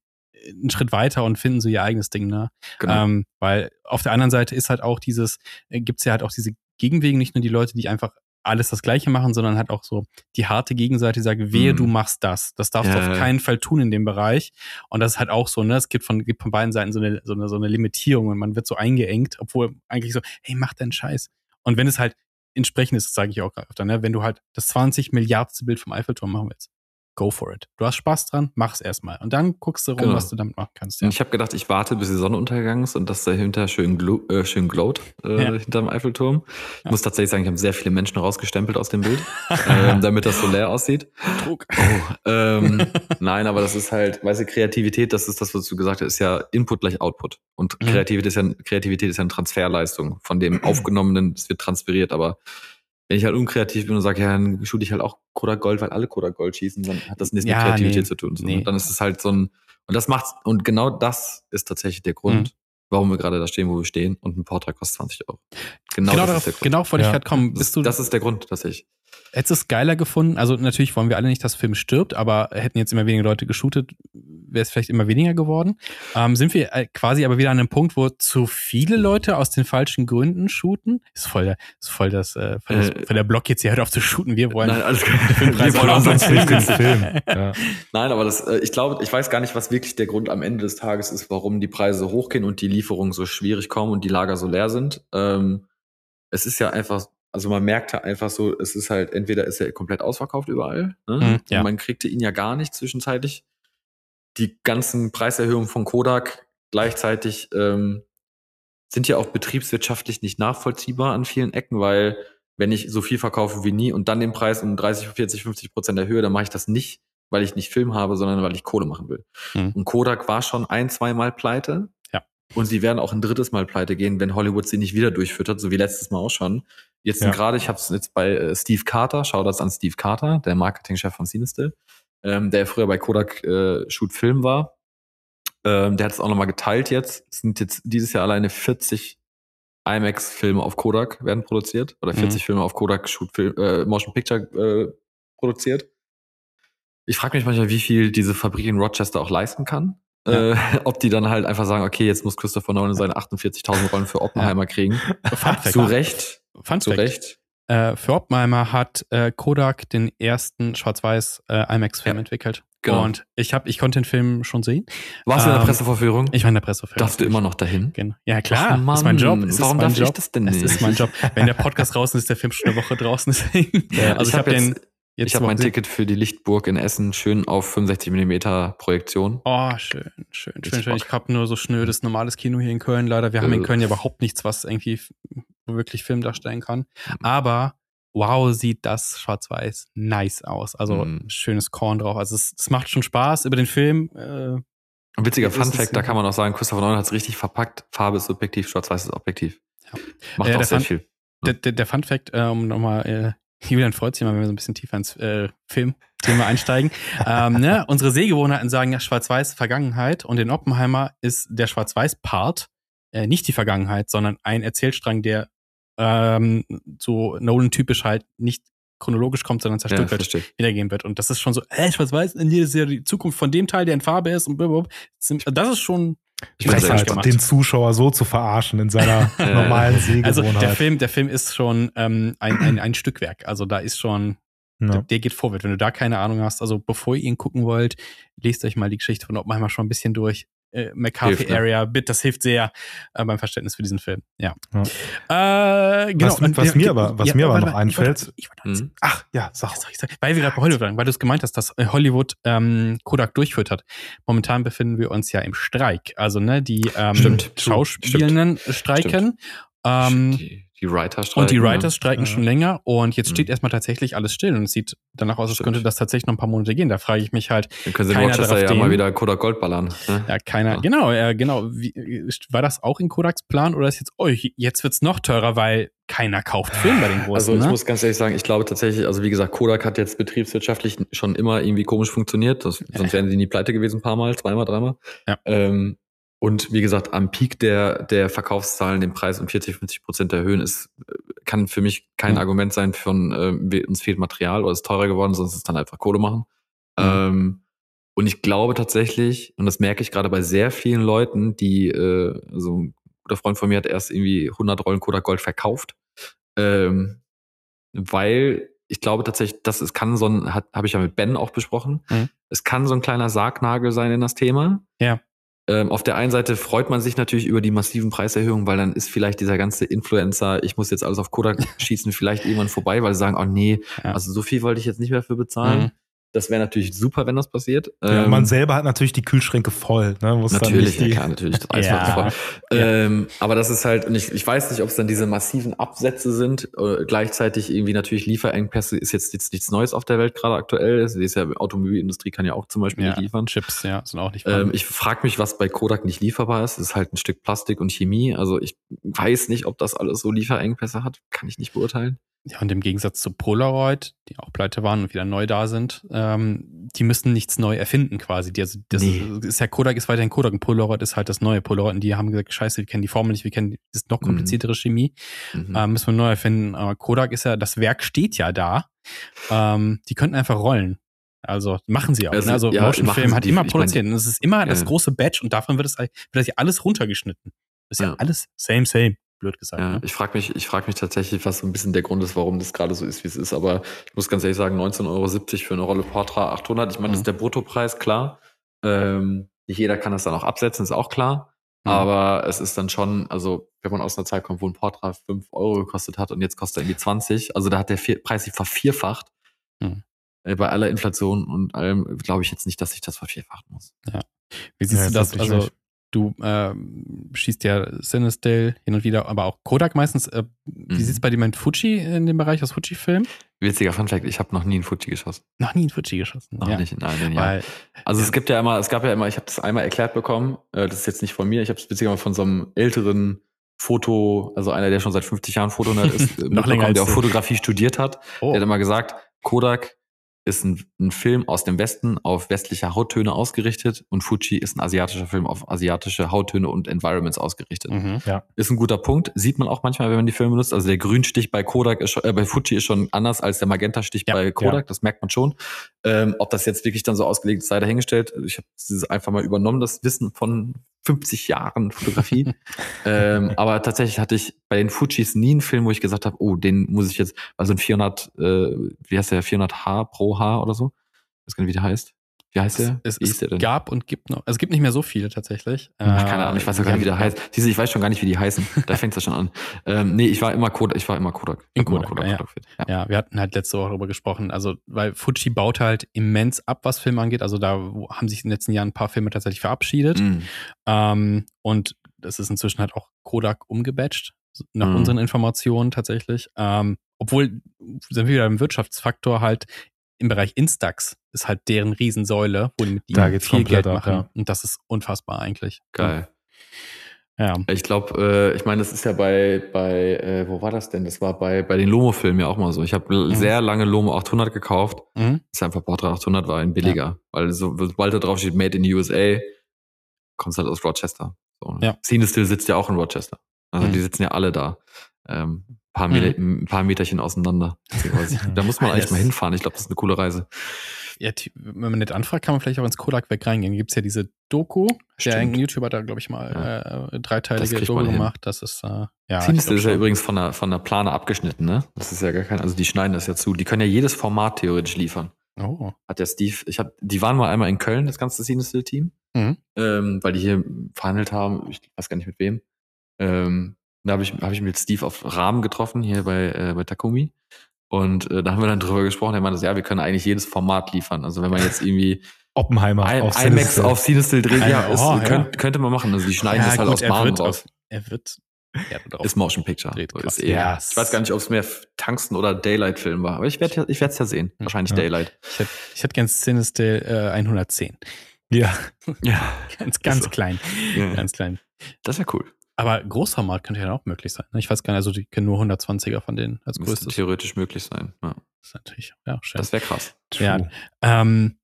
einen Schritt weiter und finden so ihr eigenes Ding, ne? Genau. Ähm, weil auf der anderen Seite ist halt auch dieses, äh, gibt's ja halt auch diese Gegenwegen, nicht nur die Leute, die einfach alles das Gleiche machen, sondern halt auch so die harte Gegenseite, die sagt, wehe, mm. du machst das. Das darfst ja, du auf keinen Fall tun in dem Bereich. Und das ist halt auch so, ne, es gibt von, gibt von beiden Seiten so eine, so eine, so eine Limitierung und man wird so eingeengt, obwohl eigentlich so, hey, mach deinen Scheiß. Und wenn es halt entsprechend ist, das sage ich auch öfter, ne, wenn du halt das 20 Milliardste Bild vom Eiffelturm machen willst, go for it. Du hast Spaß dran, mach's erstmal. Und dann guckst du rum, genau. was du damit machen kannst. Ja. Ich habe gedacht, ich warte, bis die Sonne untergegangen ist und dass dahinter schön, glo äh, schön glowt äh, ja. hinterm Eiffelturm. Ich ja. muss tatsächlich sagen, ich habe sehr viele Menschen rausgestempelt aus dem Bild, [laughs] ähm, damit das so leer aussieht. Druck. Oh, ähm, nein, aber das ist halt, weißt du, Kreativität, das ist das, was du gesagt hast, ist ja Input gleich Output. Und mhm. Kreativität, ist ja, Kreativität ist ja eine Transferleistung von dem [clears throat] Aufgenommenen, es wird transferiert, aber wenn ich halt unkreativ bin und sage, ja, dann shoot ich halt auch Kodak Gold, weil alle Kodak Gold schießen, dann hat das nichts ja, mit Kreativität nee, zu tun. So. Nee. Und dann ist es halt so ein, und das macht's, und genau das ist tatsächlich der Grund, mhm. warum wir gerade da stehen, wo wir stehen, und ein Portrait kostet 20 Euro. Genau, genau darauf, genau wollte ja. ich gerade kommen. Bist du, das ist der Grund, dass ich. Hättest du es geiler gefunden? Also natürlich wollen wir alle nicht, dass Film stirbt, aber hätten jetzt immer weniger Leute geshootet, wäre es vielleicht immer weniger geworden. Ähm, sind wir äh, quasi aber wieder an einem Punkt, wo zu viele Leute aus den falschen Gründen shooten? Ist voll, der, ist voll das, äh, voll, das, äh, voll der Block jetzt hier hört auf zu shooten. Wir wollen. Nein, alles [laughs] wir wollen auch sonst nicht den Film. [laughs] Ja. Nein, aber das, äh, ich glaube, ich weiß gar nicht, was wirklich der Grund am Ende des Tages ist, warum die Preise so hochgehen und die Lieferungen so schwierig kommen und die Lager so leer sind. Ähm, es ist ja einfach also man merkt ja einfach so, es ist halt, entweder ist er komplett ausverkauft überall, ne? mhm, ja. man kriegte ihn ja gar nicht zwischenzeitlich. Die ganzen Preiserhöhungen von Kodak gleichzeitig ähm, sind ja auch betriebswirtschaftlich nicht nachvollziehbar an vielen Ecken, weil wenn ich so viel verkaufe wie nie und dann den Preis um 30, 40, 50 Prozent erhöhe, dann mache ich das nicht, weil ich nicht Film habe, sondern weil ich Kohle machen will. Mhm. Und Kodak war schon ein, zwei Mal pleite. Ja. Und sie werden auch ein drittes Mal pleite gehen, wenn Hollywood sie nicht wieder durchfüttert, so wie letztes Mal auch schon. Jetzt ja. gerade, ich habe es jetzt bei äh, Steve Carter, schau das an Steve Carter, der Marketingchef von Cinestill, ähm, der früher bei Kodak äh, Shoot Film war. Ähm, der hat es auch nochmal geteilt jetzt. Es sind jetzt dieses Jahr alleine 40 IMAX-Filme auf Kodak werden produziert oder 40 mhm. Filme auf Kodak Shoot Film, äh, Motion Picture äh, produziert. Ich frage mich manchmal, wie viel diese Fabrik in Rochester auch leisten kann. Ja. Äh, [laughs] ob die dann halt einfach sagen, okay, jetzt muss Christopher Nolan seine 48.000 Rollen für Oppenheimer ja. kriegen. [laughs] Zu Recht. Fun Zu Recht. Äh, für Oppenheimer hat äh, Kodak den ersten Schwarz-Weiß äh, IMAX-Film ja. entwickelt. Genau. Und ich hab, ich konnte den Film schon sehen. Warst ähm, du in der ähm, Pressevorführung? Ich war in der Pressevorführung. Darfst du immer noch dahin? Genau. Ja, klar. Ach, Mann, das ist mein Job. Es Warum darf Job. ich das denn nicht? Es ist mein Job. Wenn der Podcast draußen ist, ist der Film schon eine Woche draußen. [laughs] Deswegen. Ja, also ich, ich habe hab den Jetzt ich habe mein Ticket für die Lichtburg in Essen schön auf 65 mm Projektion. Oh, schön, schön, schön, schön. Ich habe nur so schnödes normales Kino hier in Köln leider. Wir haben in äh. Köln ja überhaupt nichts, was irgendwie wirklich Film darstellen kann. Mhm. Aber wow, sieht das schwarz-weiß nice aus. Also mhm. schönes Korn drauf. Also es, es, macht schon Spaß über den Film. Äh, Ein witziger Fun Fact, da kann man auch sagen, Christopher Nolan hat es richtig verpackt. Farbe ist subjektiv, schwarz-weiß ist objektiv. Ja. Macht äh, auch sehr Fun, viel. Der, der, der Fun Fact, äh, um nochmal äh, Julian freut sich immer, wenn wir so ein bisschen tiefer ins äh, Filmthema [laughs] einsteigen. ähm, ne? Unsere Sehgewohnheiten sagen ja Schwarz-Weiß Vergangenheit und in Oppenheimer ist der Schwarz-Weiß-Part äh, nicht die Vergangenheit, sondern ein Erzählstrang, der ähm, so Nolan-typisch halt nicht chronologisch kommt, sondern zerstört ja, wird, wiedergehen wird. Und das ist schon so, äh, Schwarz-Weiß, nee, das ist ja die Zukunft von dem Teil, der in Farbe ist und blablabla. Das ist schon ich weiß halt, gemacht. den Zuschauer so zu verarschen in seiner [laughs] normalen Sehgewohnheit. Also der Film, der Film ist schon ähm, ein, ein, ein Stückwerk. Also da ist schon, ja. der, der, geht vorwärts. Wenn du da keine Ahnung hast, also bevor ihr ihn gucken wollt, lest euch mal die Geschichte von Oppenheimer schon ein bisschen durch. Äh, ne? Area Bit, das hilft sehr äh, beim Verständnis für diesen Film. Ja. Ja. Äh, genau. Was- was mir aber- was mir aber noch warte, ich wollte- einfällt- Ich wollte, Mhm. Ach, ja, sag. Ja, sorry, sorry. Weil wir gerade bei Hollywood waren, weil du es gemeint hast, dass äh, Hollywood ähm, Kodak durchführt hat. Momentan befinden wir uns ja im Streik. Also, ne, die ähm, Stimmt, Schauspielenden streiken. Ähm, die, die Writer streiken. und die ne? Writers streiken Ja. schon länger und jetzt steht Mhm. erstmal tatsächlich alles still und es sieht danach aus, als könnte das tatsächlich noch ein paar Monate gehen. Da frage ich mich halt, Dann können sie in Rochester ja stehen. mal wieder Kodak Gold ballern. Ne? ja, keiner, Ja. genau, äh, genau, wie, war das auch in Kodaks Plan oder ist jetzt, oh, jetzt wird's noch teurer, weil keiner kauft Film bei den Also Großen, ich ne? muss ganz ehrlich sagen, ich glaube tatsächlich, also wie gesagt, Kodak hat jetzt betriebswirtschaftlich schon immer irgendwie komisch funktioniert. Das, sonst wären sie nie pleite gewesen, ein paar Mal, zweimal, dreimal. Ja. Ähm, und wie gesagt, am Peak der, der Verkaufszahlen den Preis um 40, 50 Prozent erhöhen, ist, äh, kann für mich kein Mhm. Argument sein von, wir- uns fehlt Material oder es ist teurer geworden, sonst ist es dann einfach Kohle machen. Mhm. Ähm, und ich glaube tatsächlich, und das merke ich gerade bei sehr vielen Leuten, die, äh, also ein guter Freund von mir hat erst irgendwie 100 Rollen Kodak Gold verkauft, ähm, weil ich glaube tatsächlich, das es kann so ein, hat- habe ich ja mit Ben auch besprochen, Mhm. es kann so ein kleiner Sargnagel sein in das Thema. Ja. Ähm, auf der einen Seite freut man sich natürlich über die massiven Preiserhöhungen, weil dann ist vielleicht dieser ganze Influencer, ich muss jetzt alles auf Kodak [laughs] schießen, vielleicht irgendwann vorbei, weil sie sagen, oh nee, Ja. also so viel wollte ich jetzt nicht mehr für bezahlen. Mhm. Das wäre natürlich super, wenn das passiert. Ja, Ähm, man selber hat natürlich die Kühlschränke voll. Ne? Natürlich, ja die, klar, natürlich. Das [laughs] Eis Ja. voll. Ähm, aber das ist halt, und ich, ich weiß nicht, ob es dann diese massiven Absätze sind. Äh, gleichzeitig irgendwie natürlich Lieferengpässe ist jetzt, jetzt nichts Neues auf der Welt gerade aktuell. Ist ja, Automobilindustrie kann ja auch zum Beispiel nicht liefern. Chips, ja, sind auch nicht Ähm, ich frage mich, was bei Kodak nicht lieferbar ist. Es ist halt ein Stück Plastik und Chemie. Also ich weiß nicht, ob das alles so Lieferengpässe hat. Kann ich nicht beurteilen. Ja, und im Gegensatz zu Polaroid, die auch pleite waren und wieder neu da sind, ähm, die müssen nichts neu erfinden quasi. Die, also das Nee. ist ja Kodak ist weiterhin Kodak und Polaroid ist halt das neue Polaroid und die haben gesagt, scheiße, wir kennen die Formel nicht, wir kennen das noch Mhm. kompliziertere Chemie, Mhm. ähm, müssen wir neu erfinden. Aber Kodak ist ja, das Werk steht ja da. Ähm, die könnten einfach rollen. Also machen sie auch. Also, ne? also ja, Motion Film hat die- immer produziert. meine- und es ist immer das Ja. große Batch und davon wird es wird das ja alles runtergeschnitten. Das ist ja, Ja. alles same, same, blöd gesagt. Ja, Ne? ich frage mich, ich frage mich tatsächlich, was so ein bisschen der Grund ist, warum das gerade so ist, wie es ist. Aber ich muss ganz ehrlich sagen, 19,70 Euro für eine Rolle Portra 800. Ich meine, das Mhm. ist der Bruttopreis, klar. Ähm, nicht jeder kann das dann auch absetzen, ist auch klar. Mhm. Aber es ist dann schon, also wenn man aus einer Zeit kommt, wo ein Portra 5 Euro gekostet hat und jetzt kostet er irgendwie 20, also da hat der Preis sich vervierfacht. Mhm. Äh, Bei aller Inflation und allem glaube ich jetzt nicht, dass sich das vervierfachen muss. Wie siehst Ja, du das? Also. Du ähm, schießt ja Cinestill hin und wieder, aber auch Kodak meistens. Äh, wie Mhm. sieht's bei dir mit Fuji in dem Bereich aus Fuji-Film? Witziger Funfact, ich habe noch nie einen Fuji geschossen. Noch nie in Fuji geschossen. Noch ja. nicht in all den Jahren. Weil, Also Ja. es gibt ja immer, es gab ja immer, ich habe das einmal erklärt bekommen, äh, das ist jetzt nicht von mir, ich habe es beziehungsweise von so einem älteren Foto, also einer, der schon seit 50 Jahren Fotonerd [laughs] ist, äh, Noch länger der auch. Fotografie studiert hat. oh, Der hat immer gesagt, Kodak ist ein, ein Film aus dem Westen auf westliche Hauttöne ausgerichtet und Fuji ist ein asiatischer Film auf asiatische Hauttöne und Environments ausgerichtet. mhm. Ist ein guter Punkt. Sieht man auch manchmal, wenn man die Filme nutzt. Also der Grünstich bei Kodak ist schon, äh, bei Fuji ist schon anders als der Magentastich Ja, bei Kodak. Das merkt man schon. Ähm, ob das jetzt wirklich dann so ausgelegt ist, sei dahingestellt. Ich habe dieses einfach mal übernommen, das Wissen von 50 Jahren Fotografie. [laughs] ähm, aber tatsächlich hatte ich bei den Fujis nie einen Film, wo ich gesagt habe, oh, den muss ich jetzt, also ein 400, äh, wie heißt der, 400H pro H oder so? Ich weiß gar nicht, wie der heißt. Wie heißt der? Es, es denn? gab und gibt noch, also es gibt nicht mehr so viele tatsächlich. Ach, keine Ahnung, ich weiß auch gar nicht, wie der heißt. Diese, ich weiß schon gar nicht, wie die heißen. Da fängt es ja schon an. [laughs] Ähm, nee, ich war immer Kodak, ich war immer Kodak. In immer Kodak, ja. Kodak-fit. ja. Ja, wir hatten halt letzte Woche darüber gesprochen. Also, weil Fuji baut halt immens ab, was Filme angeht. Also, da haben sich in den letzten Jahren ein paar Filme tatsächlich verabschiedet. Mhm. Ähm, und das ist inzwischen halt auch Kodak umgebatcht, nach Mhm. unseren Informationen tatsächlich. Ähm, obwohl, sind wir wieder im Wirtschaftsfaktor halt im Bereich Instax ist halt deren Riesensäule, wo die mit Da ihnen geht's viel komplett Geld ab, machen. ja. Und das ist unfassbar eigentlich. Geil. Ja. Ich glaube, äh, ich meine, das ist ja bei, bei äh, wo war das denn? Das war bei, bei den Lomo-Filmen ja auch mal so. Ich habe Mhm. sehr lange Lomo 800 gekauft. Mhm. Das ist einfach Portra 800 war ein billiger. Weil so, sobald da drauf steht Made in the USA, kommst halt aus Rochester. So, ne? Ja. Cinestill sitzt ja auch in Rochester. Also Mhm. die sitzen ja alle da. Ähm, paar Mhm. Ein paar Meterchen auseinander. [laughs] Da muss man eigentlich mal hinfahren. Ich glaube, das ist eine coole Reise. Ja, wenn man nicht anfragt, kann man vielleicht auch ins Kodak weg reingehen. Gibt's ja diese Doku. Der Stimmt. irgendein YouTuber hat da, glaube ich, mal äh, Das dreiteilige Doku gemacht. Das ist, äh, ja. glaub ist ja übrigens von der, von der Plane abgeschnitten, ne? Das ist ja gar kein, also die schneiden das ja zu. Die können ja jedes Format theoretisch liefern. Oh. Hat der Steve, ich hab, die waren mal einmal in Köln, das ganze Cinestill-Team, Mhm. ähm, weil die hier verhandelt haben, ich weiß gar nicht mit wem. Ähm, da habe ich, hab ich mit Steve auf Rahmen getroffen, hier bei, äh, bei Takumi. Und äh, da haben wir dann drüber gesprochen. Er meinte, so, ja, wir können eigentlich jedes Format liefern. Also wenn man jetzt irgendwie [laughs] Oppenheimer I- auf IMAX Cinestill. auf Cinestill dreht, ja, Ja, ist, oh, ja. Könnt, könnte man machen. Also die schneiden das halt gut, aus er wird raus. er wird ja. Ist Motion Picture. Ist eher, Ja, ich weiß gar nicht, ob es mehr Tungsten oder Daylight-Film war. Aber ich werde ja, ich es ja sehen. Hm, Wahrscheinlich ja. Daylight. Ich hätte ich hätt gern Cinestill äh, 110. Ja. [laughs] Ja. Ganz, ganz so. klein. ja. Ganz klein. Das wäre cool. Aber Großformat könnte ja auch möglich sein. ne? Ich weiß gar nicht, also die kennen nur 120er von denen als Müsste größtes. theoretisch möglich sein. Ja. Das ist natürlich ja, schön. Das wäre krass. Ja. Ähm,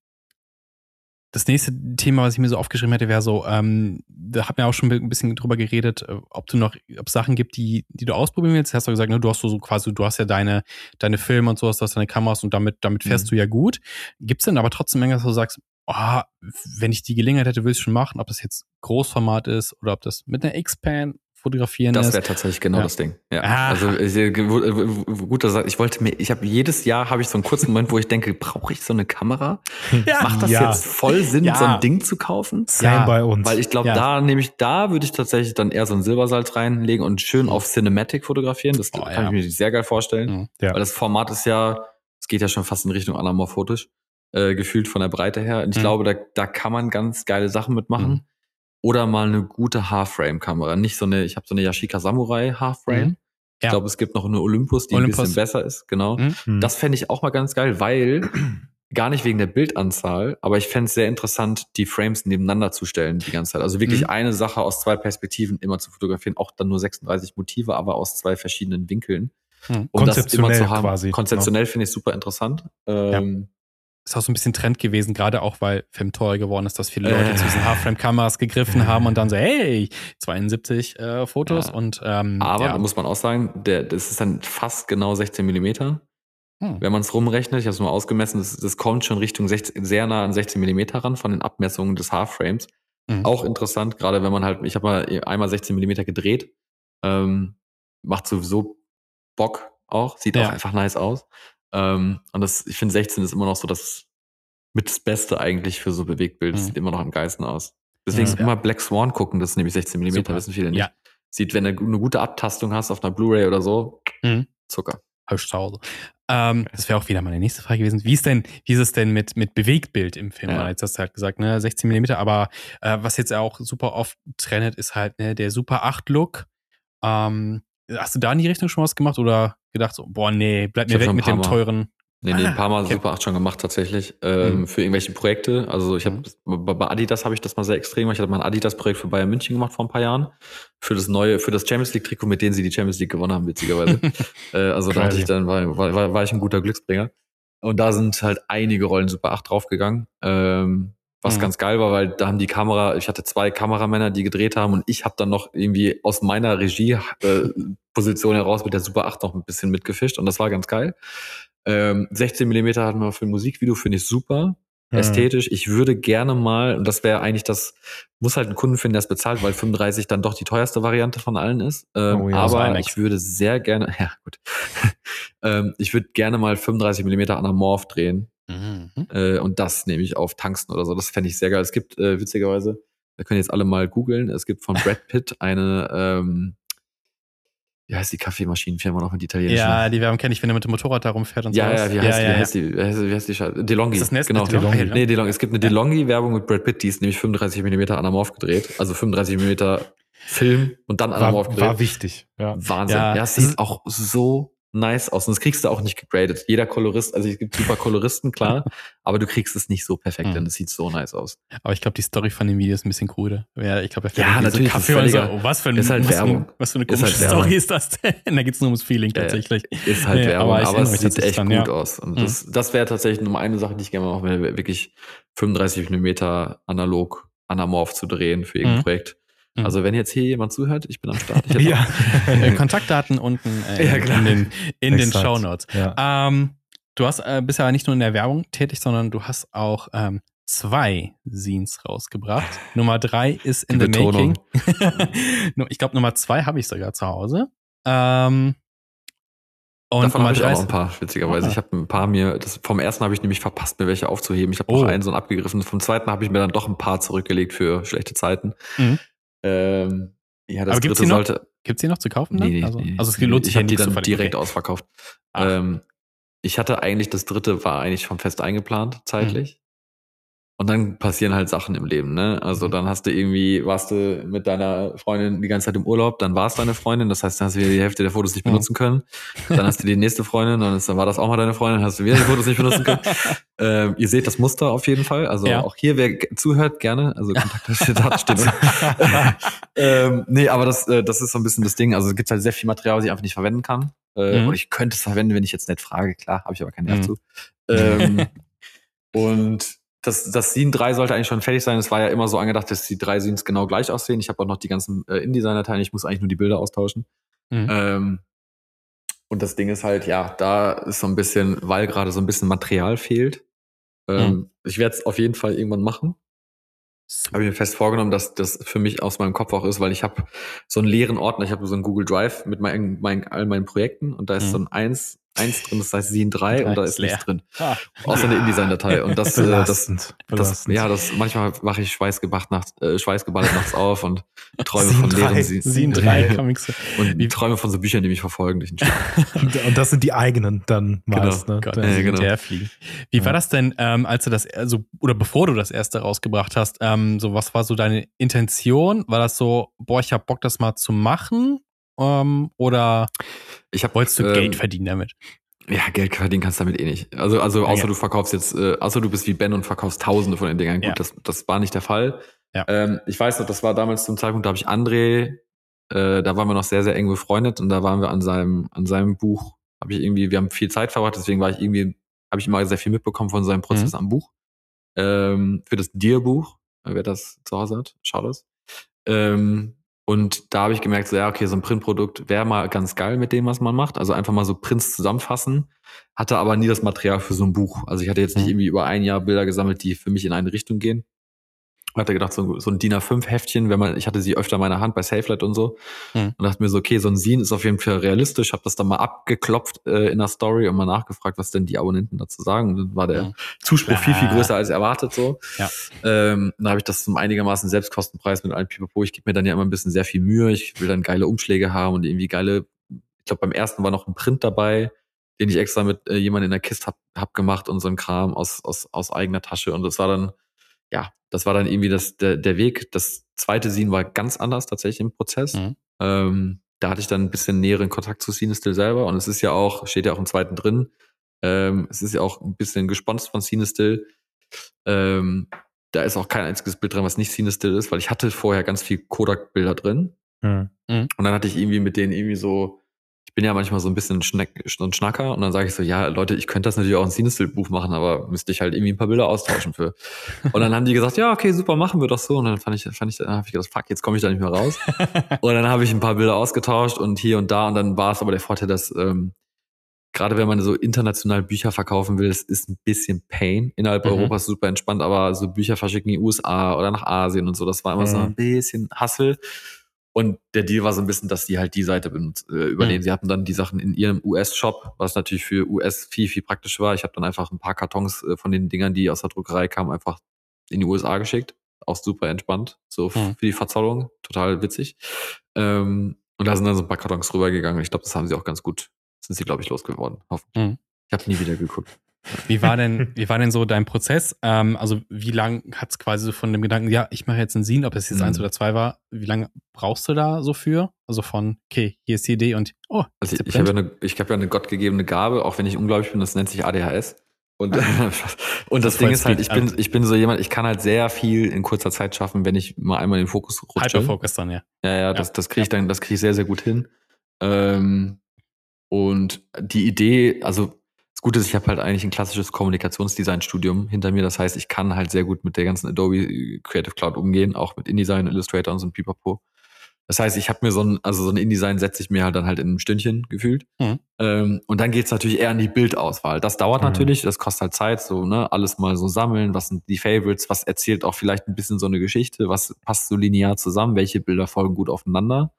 das nächste Thema, was ich mir so aufgeschrieben hätte, wäre so, ähm, da hat mir auch schon ein bisschen drüber geredet, äh, ob du noch, ob es Sachen gibt, die, die du ausprobieren willst. Hast du gesagt, ne, du hast so, so quasi, du hast ja deine, deine Filme und sowas, du hast deine Kameras und damit, damit fährst Mhm. du ja gut. Gibt es denn aber trotzdem irgendwas, wo du sagst, oh, wenn ich die Gelegenheit hätte, würde ich schon machen, ob das jetzt Großformat ist oder ob das mit einer X-Pan fotografieren Das ist. wäre tatsächlich genau Ja. das Ding. Ja. Ah. Also ich, äh, äh, gut, dass ich wollte mir, ich habe jedes Jahr habe ich so einen kurzen Moment, wo ich denke, brauche ich so eine Kamera? [laughs] Ja. Macht das Ja. jetzt voll Sinn, Ja. so ein Ding zu kaufen? Same Ja, bei uns. Weil ich glaube, Ja. da nehme ich, da würde ich tatsächlich dann eher so ein Silbersalz reinlegen und schön auf Cinematic fotografieren. Das Oh, kann ja. ich mir sehr geil vorstellen. Mhm. Ja. Weil das Format ist ja, es geht ja schon fast in Richtung anamorphotisch, äh, gefühlt von der Breite her. Und ich Mhm. glaube, da, da kann man ganz geile Sachen mitmachen. Mhm. Oder mal eine gute Half-Frame-Kamera. Nicht so eine, ich habe so eine Yashica Samurai Half-Frame. Mhm. Ich Ja. glaube, es gibt noch eine Olympus, die Olympus. ein bisschen besser ist, genau. Mhm. Hm. Das fände ich auch mal ganz geil, weil [clears throat] gar nicht wegen der Bildanzahl, aber ich fände es sehr interessant, die Frames nebeneinander zu stellen die ganze Zeit. Also wirklich Mhm. eine Sache aus zwei Perspektiven immer zu fotografieren, auch dann nur 36 Motive, aber aus zwei verschiedenen Winkeln. Mhm. Um das immer Konzeptionell zu haben. quasi, Konzeptionell finde ich super interessant. Ähm, ist auch so ein bisschen Trend gewesen, gerade auch weil Film teuer geworden ist, dass viele Leute Äh. zu diesen Half-Frame-Kameras gegriffen haben und dann so, hey, 72 äh, Fotos Ja. und ähm, Aber ja. da muss man auch sagen, der, das ist dann fast genau 16 Millimeter. Hm. Wenn man es rumrechnet, ich habe es mal ausgemessen, das, das kommt schon Richtung 16, sehr nah an 16 Millimeter ran von den Abmessungen des Half-Frames. Mhm. Auch interessant, gerade wenn man halt, ich habe mal einmal 16 Millimeter gedreht, ähm, macht sowieso Bock auch, sieht Ja. auch einfach nice aus. Ähm, und das, ich finde 16 ist immer noch so das mit das Beste eigentlich für so Bewegtbild. Das Mhm. sieht immer noch am geilsten aus. Deswegen Ja. immer Black Swan gucken, das ist nämlich 16 Millimeter, Super. wissen viele nicht. Ja. Sieht, wenn du eine gute Abtastung hast auf einer Blu-ray oder so, Mhm. Zucker. Hörst zu Hause. Ähm, das wäre auch wieder meine nächste Frage gewesen. Wie ist denn, wie ist es denn mit, mit Bewegtbild im Film? Ja. Jetzt hast du halt gesagt, ne, 16 Millimeter, aber äh, was jetzt auch super oft trennt, ist halt ne, der Super 8 Look. Ähm, hast du da in die Richtung schon was gemacht oder gedacht so, boah, nee, bleib mir weg mit dem teuren. Nee, nee, ein paar Mal okay. Super 8 schon gemacht tatsächlich. Ähm, Mhm. Für irgendwelche Projekte. Also ich habe bei bei Adidas habe ich das mal sehr extrem gemacht. Ich hatte mal ein Adidas-Projekt für Bayern München gemacht vor ein paar Jahren. Für das neue, für das Champions League-Trikot, mit dem sie die Champions League gewonnen haben, witzigerweise. [laughs] äh, also da hatte ich dann, war, war, war, war ich ein guter Glücksbringer. Und da sind halt einige Rollen Super 8 draufgegangen. Ähm, was Mhm. ganz geil war, weil da haben die Kamera, ich hatte zwei Kameramänner, die gedreht haben und ich habe dann noch irgendwie aus meiner Regie-Position heraus mit der Super 8 noch ein bisschen mitgefischt und das war ganz geil. Ähm, 16 Millimeter hatten wir für ein Musikvideo, finde ich super. Mhm. Ästhetisch. Ich würde gerne mal, und das wäre eigentlich das, muss halt einen Kunden finden, der es bezahlt, weil 35 dann doch die teuerste Variante von allen ist. Ähm, Oh ja, aber ich würde sehr gerne, [laughs] ja gut, [laughs] ähm, ich würde gerne mal 35 Millimeter Anamorph drehen. Mhm. Äh, und das nehme ich auf Tungsten oder so. Das fände ich sehr geil. Es gibt, äh, witzigerweise, da können jetzt alle mal googeln, es gibt von Brad Pitt eine, ähm, wie heißt die Kaffeemaschinenfirma noch mit italienischen? Ja, die Werbung kenne ich, wenn er mit dem Motorrad da rumfährt und Ja, sowas. ja, wie heißt, wie heißt die, wie heißt, wie heißt die Scheiße? DeLonghi. Ist das Nest genau, DeLonghi, DeLonghi. ne? Nee, DeLonghi. Es gibt eine Ja. DeLonghi-Werbung mit Brad Pitt, die ist nämlich 35 mm anamorph gedreht. Also 35 mm Film und dann anamorph gedreht. war wichtig. Ja. Wahnsinn. Ja, Ja, es das sieht ist- auch so nice aus. Und das kriegst du auch nicht gegradet. Jeder Kolorist, also es gibt super Koloristen, klar, [laughs] aber du kriegst es nicht so perfekt, Mhm. denn es sieht so nice aus. Aber ich glaube, die Story von dem Video ist ein bisschen krude. Ja, ich glaube, Ja, natürlich, das Kaffee ist und so. Oh, was für, ein, ist halt was, ein, Werbung. was für eine Ist komische halt Werbung. Story ist das denn? [laughs] da geht's nur ums Feeling tatsächlich. Ist halt Nee, Werbung, aber aber, es sieht echt dran, gut ja. aus. Und Mhm. das, das wäre tatsächlich nur eine Sache, die ich gerne mal mache, wenn wir wirklich 35 mm analog anamorph zu drehen für irgendein Mhm. Projekt. Mhm. Also wenn jetzt hier jemand zuhört, ich bin am Start. Ich [laughs] Ja. Äh, Kontaktdaten unten äh, Ja, klar. in den, in den. Show Notes. ja. Ähm, du hast äh, bist ja nicht nur in der Werbung tätig, sondern du hast auch ähm, zwei Scenes rausgebracht. Nummer drei ist in Die the Betonung. making. [laughs] Ich glaube, Nummer zwei habe ich sogar zu Hause. Ähm, Und Davon habe ich auch noch ein paar, witzigerweise. Ah. Ich habe ein paar mir, das, vom ersten habe ich nämlich verpasst, mir welche aufzuheben. Ich habe Oh. noch einen so einen abgegriffen. Vom zweiten habe ich mir dann doch ein paar zurückgelegt für schlechte Zeiten. Mhm. Ähm, ja, das Aber dritte noch? sollte. Gibt's die noch zu kaufen? Dann? Nee, also, nee, also es lohnt sich ich habe die dann direkt Okay. ausverkauft. Ah. Ähm, ich hatte eigentlich das dritte war eigentlich schon fest eingeplant zeitlich. Und dann passieren halt Sachen im Leben, ne? Also Mhm. dann hast du irgendwie, warst du mit deiner Freundin die ganze Zeit im Urlaub, dann war es deine Freundin, das heißt, dann hast du wieder die Hälfte der Fotos nicht benutzen können. Dann hast du die nächste Freundin, dann, ist, dann war das auch mal deine Freundin, dann hast du wieder die Fotos nicht benutzen können. [laughs] ähm, ihr seht das Muster auf jeden Fall. Also Ja. auch hier, wer zuhört, gerne. Also Kontaktdaten [laughs] steht [laughs] ähm, nee, aber das, äh, das ist so ein bisschen das Ding. Also es gibt halt sehr viel Material, was ich einfach nicht verwenden kann. Äh, Mhm. Und ich könnte es verwenden, wenn ich jetzt nicht frage. Klar, habe ich aber keinen Nerv Mhm. zu. Ähm, und das, das Scene 3 sollte eigentlich schon fertig sein. Es war ja immer so angedacht, dass die drei Scenes genau gleich aussehen. Ich habe auch noch die ganzen äh, InDesign-Dateien. Ich muss eigentlich nur die Bilder austauschen. Mhm. Ähm, und das Ding ist halt, ja, da ist so ein bisschen, weil gerade so ein bisschen Material fehlt. Ähm, Ich werde es auf jeden Fall irgendwann machen. Habe ich mir fest vorgenommen, dass das für mich aus meinem Kopf auch ist, weil ich habe so einen leeren Ordner. Ich habe so einen Google Drive mit meinen, meinen, all meinen Projekten und da ist Mhm. so ein eins, eins drin, das heißt Scene 3 und da Ist leer. nichts drin. Ah. Außer eine InDesign-Datei. Und das, äh, das, Belastend. das, belastend. ja, das manchmal wache ich schweißgebacht nachts, äh, schweißgeballt nachts auf und träume Scene von leeren. Scene- Scene 3 Comics. und Wie- träume von so Büchern, die mich verfolgen durch den Schlaf. und, das sind die eigenen dann Genau. meist. Ne? Gott, ja, genau. Wie Ja. war das denn, ähm, als du das, also, oder bevor du das erste rausgebracht hast, ähm, so was war so deine Intention? War das so, boah, ich hab Bock, das mal zu machen? Ähm, oder Ich hab, wolltest du ähm, Geld verdienen damit? Ja, Geld verdienen kannst du damit eh nicht. Also, also außer Ja. du verkaufst jetzt, äh, außer du bist wie Ben und verkaufst Tausende von den Dingern. Gut, Ja. das, das war nicht der Fall. Ähm, ich weiß noch, das war damals zum Zeitpunkt, da habe ich André, äh, da waren wir noch sehr, sehr eng befreundet und da waren wir an seinem, an seinem Buch, habe ich irgendwie, wir haben viel Zeit verbracht, deswegen war ich irgendwie, habe ich immer sehr viel mitbekommen von seinem Prozess am Buch. Ähm, für das Dir-Buch, wer das zu Hause hat, schau das. Ähm, und da habe ich gemerkt, so, ja, okay, so ein Printprodukt wäre mal ganz geil mit dem, was man macht. Also einfach mal so Prints zusammenfassen. Hatte aber nie das Material für so ein Buch. Also ich hatte jetzt nicht Mhm. irgendwie über ein Jahr Bilder gesammelt, die für mich in eine Richtung gehen. Hatte gedacht, so, so ein DIN A5-Heftchen, wenn man, ich hatte sie öfter in meiner Hand bei SafeLight und so. Mhm. Und dachte mir so, okay, so ein Scene ist auf jeden Fall realistisch. Habe das dann mal abgeklopft äh, in der Story und mal nachgefragt, was denn die Abonnenten dazu sagen. Und dann war der Mhm. Zuspruch viel, viel Ah. größer als erwartet so. Ja. Ähm, dann habe ich das zum einigermaßen Selbstkostenpreis mit allen Pipapo. Ich gebe mir dann ja immer ein bisschen sehr viel Mühe. Ich will dann geile Umschläge haben und irgendwie geile, ich glaube beim ersten war noch ein Print dabei, den ich extra mit äh, jemandem in der Kiste hab, hab gemacht und so ein Kram aus, aus, aus eigener Tasche. Und das war dann, ja, das war dann irgendwie das, der, der Weg. Das zweite Scene war ganz anders tatsächlich im Prozess. Mhm. Ähm, da hatte ich dann ein bisschen näheren Kontakt zu Cinestil selber und es ist ja auch, steht ja auch im zweiten drin, ähm, es ist ja auch ein bisschen gesponsert von Cinestil. Ähm, da ist auch kein einziges Bild drin, was nicht Cinestil ist, weil ich hatte vorher ganz viel Kodak-Bilder drin Hm. und dann hatte ich irgendwie mit denen irgendwie so, ich bin ja manchmal so ein bisschen Schneck, so ein Schnacker und dann sage ich so, ja Leute, ich könnte das natürlich auch ein Cinestil-Buch machen, aber müsste ich halt irgendwie ein paar Bilder austauschen für. Und dann haben die gesagt, ja okay, super, machen wir doch so und dann fand ich, fand ich, dann habe ich gedacht, fuck, jetzt komme ich da nicht mehr raus. [laughs] Und dann habe ich ein paar Bilder ausgetauscht und hier und da und dann war es aber der Vorteil, dass ähm, gerade wenn man so international Bücher verkaufen will, es ist ein bisschen Pain. Innerhalb Mhm. Europas super entspannt, aber so Bücher verschicken in die USA oder nach Asien und so, das war immer so Mhm. ein bisschen Hassel. Und der Deal war so ein bisschen, dass die halt die Seite benutzt, äh, übernehmen. Mhm. Sie hatten dann die Sachen in ihrem US-Shop, was natürlich für US viel, viel praktisch war. Ich habe dann einfach ein paar Kartons äh, von den Dingern, die aus der Druckerei kamen, einfach in die USA geschickt. Auch super entspannt. So Mhm. für die Verzollung. Total witzig. Ähm, und da sind dann so ein paar Kartons rübergegangen. Ich glaube, das haben sie auch ganz gut, sind sie, glaube ich, losgeworden. Hoffentlich. Mhm. Ich habe nie wieder geguckt. Wie war denn, wie war denn so dein Prozess? Ähm, also wie lang hat's quasi so von dem Gedanken, ja, ich mache jetzt einen Scene, ob es jetzt Mhm. eins oder zwei war, wie lange brauchst du da so für? Also von, okay, hier ist die Idee und oh, Also ich, habe ja, eine, ich ja eine gottgegebene Gabe, auch wenn ich unglaublich bin, das nennt sich ADHS. Und, [laughs] und das, Das Ding ist halt, ich bin, ich bin so jemand, ich kann halt sehr viel in kurzer Zeit schaffen, wenn ich mal einmal in den Fokus rutsche. Hyperfocus dann, ja. Ja, ja, das, das kriege ich dann, das kriege ich sehr, sehr gut hin. Ähm, und die Idee, also Gute ist, ich habe halt eigentlich ein klassisches Kommunikationsdesign-Studium hinter mir. Das heißt, ich kann halt sehr gut mit der ganzen Adobe Creative Cloud umgehen, auch mit InDesign, Illustrator und so ein Pipapo. Das heißt, ich habe mir so ein, also so ein InDesign setze ich mir halt dann halt in einem Stündchen gefühlt. Mhm. Ähm, und dann geht's natürlich eher an die Bildauswahl. Das dauert Mhm. natürlich, das kostet halt Zeit, so, ne, alles mal so sammeln, was sind die Favorites, was erzählt auch vielleicht ein bisschen so eine Geschichte, was passt so linear zusammen, welche Bilder folgen gut aufeinander.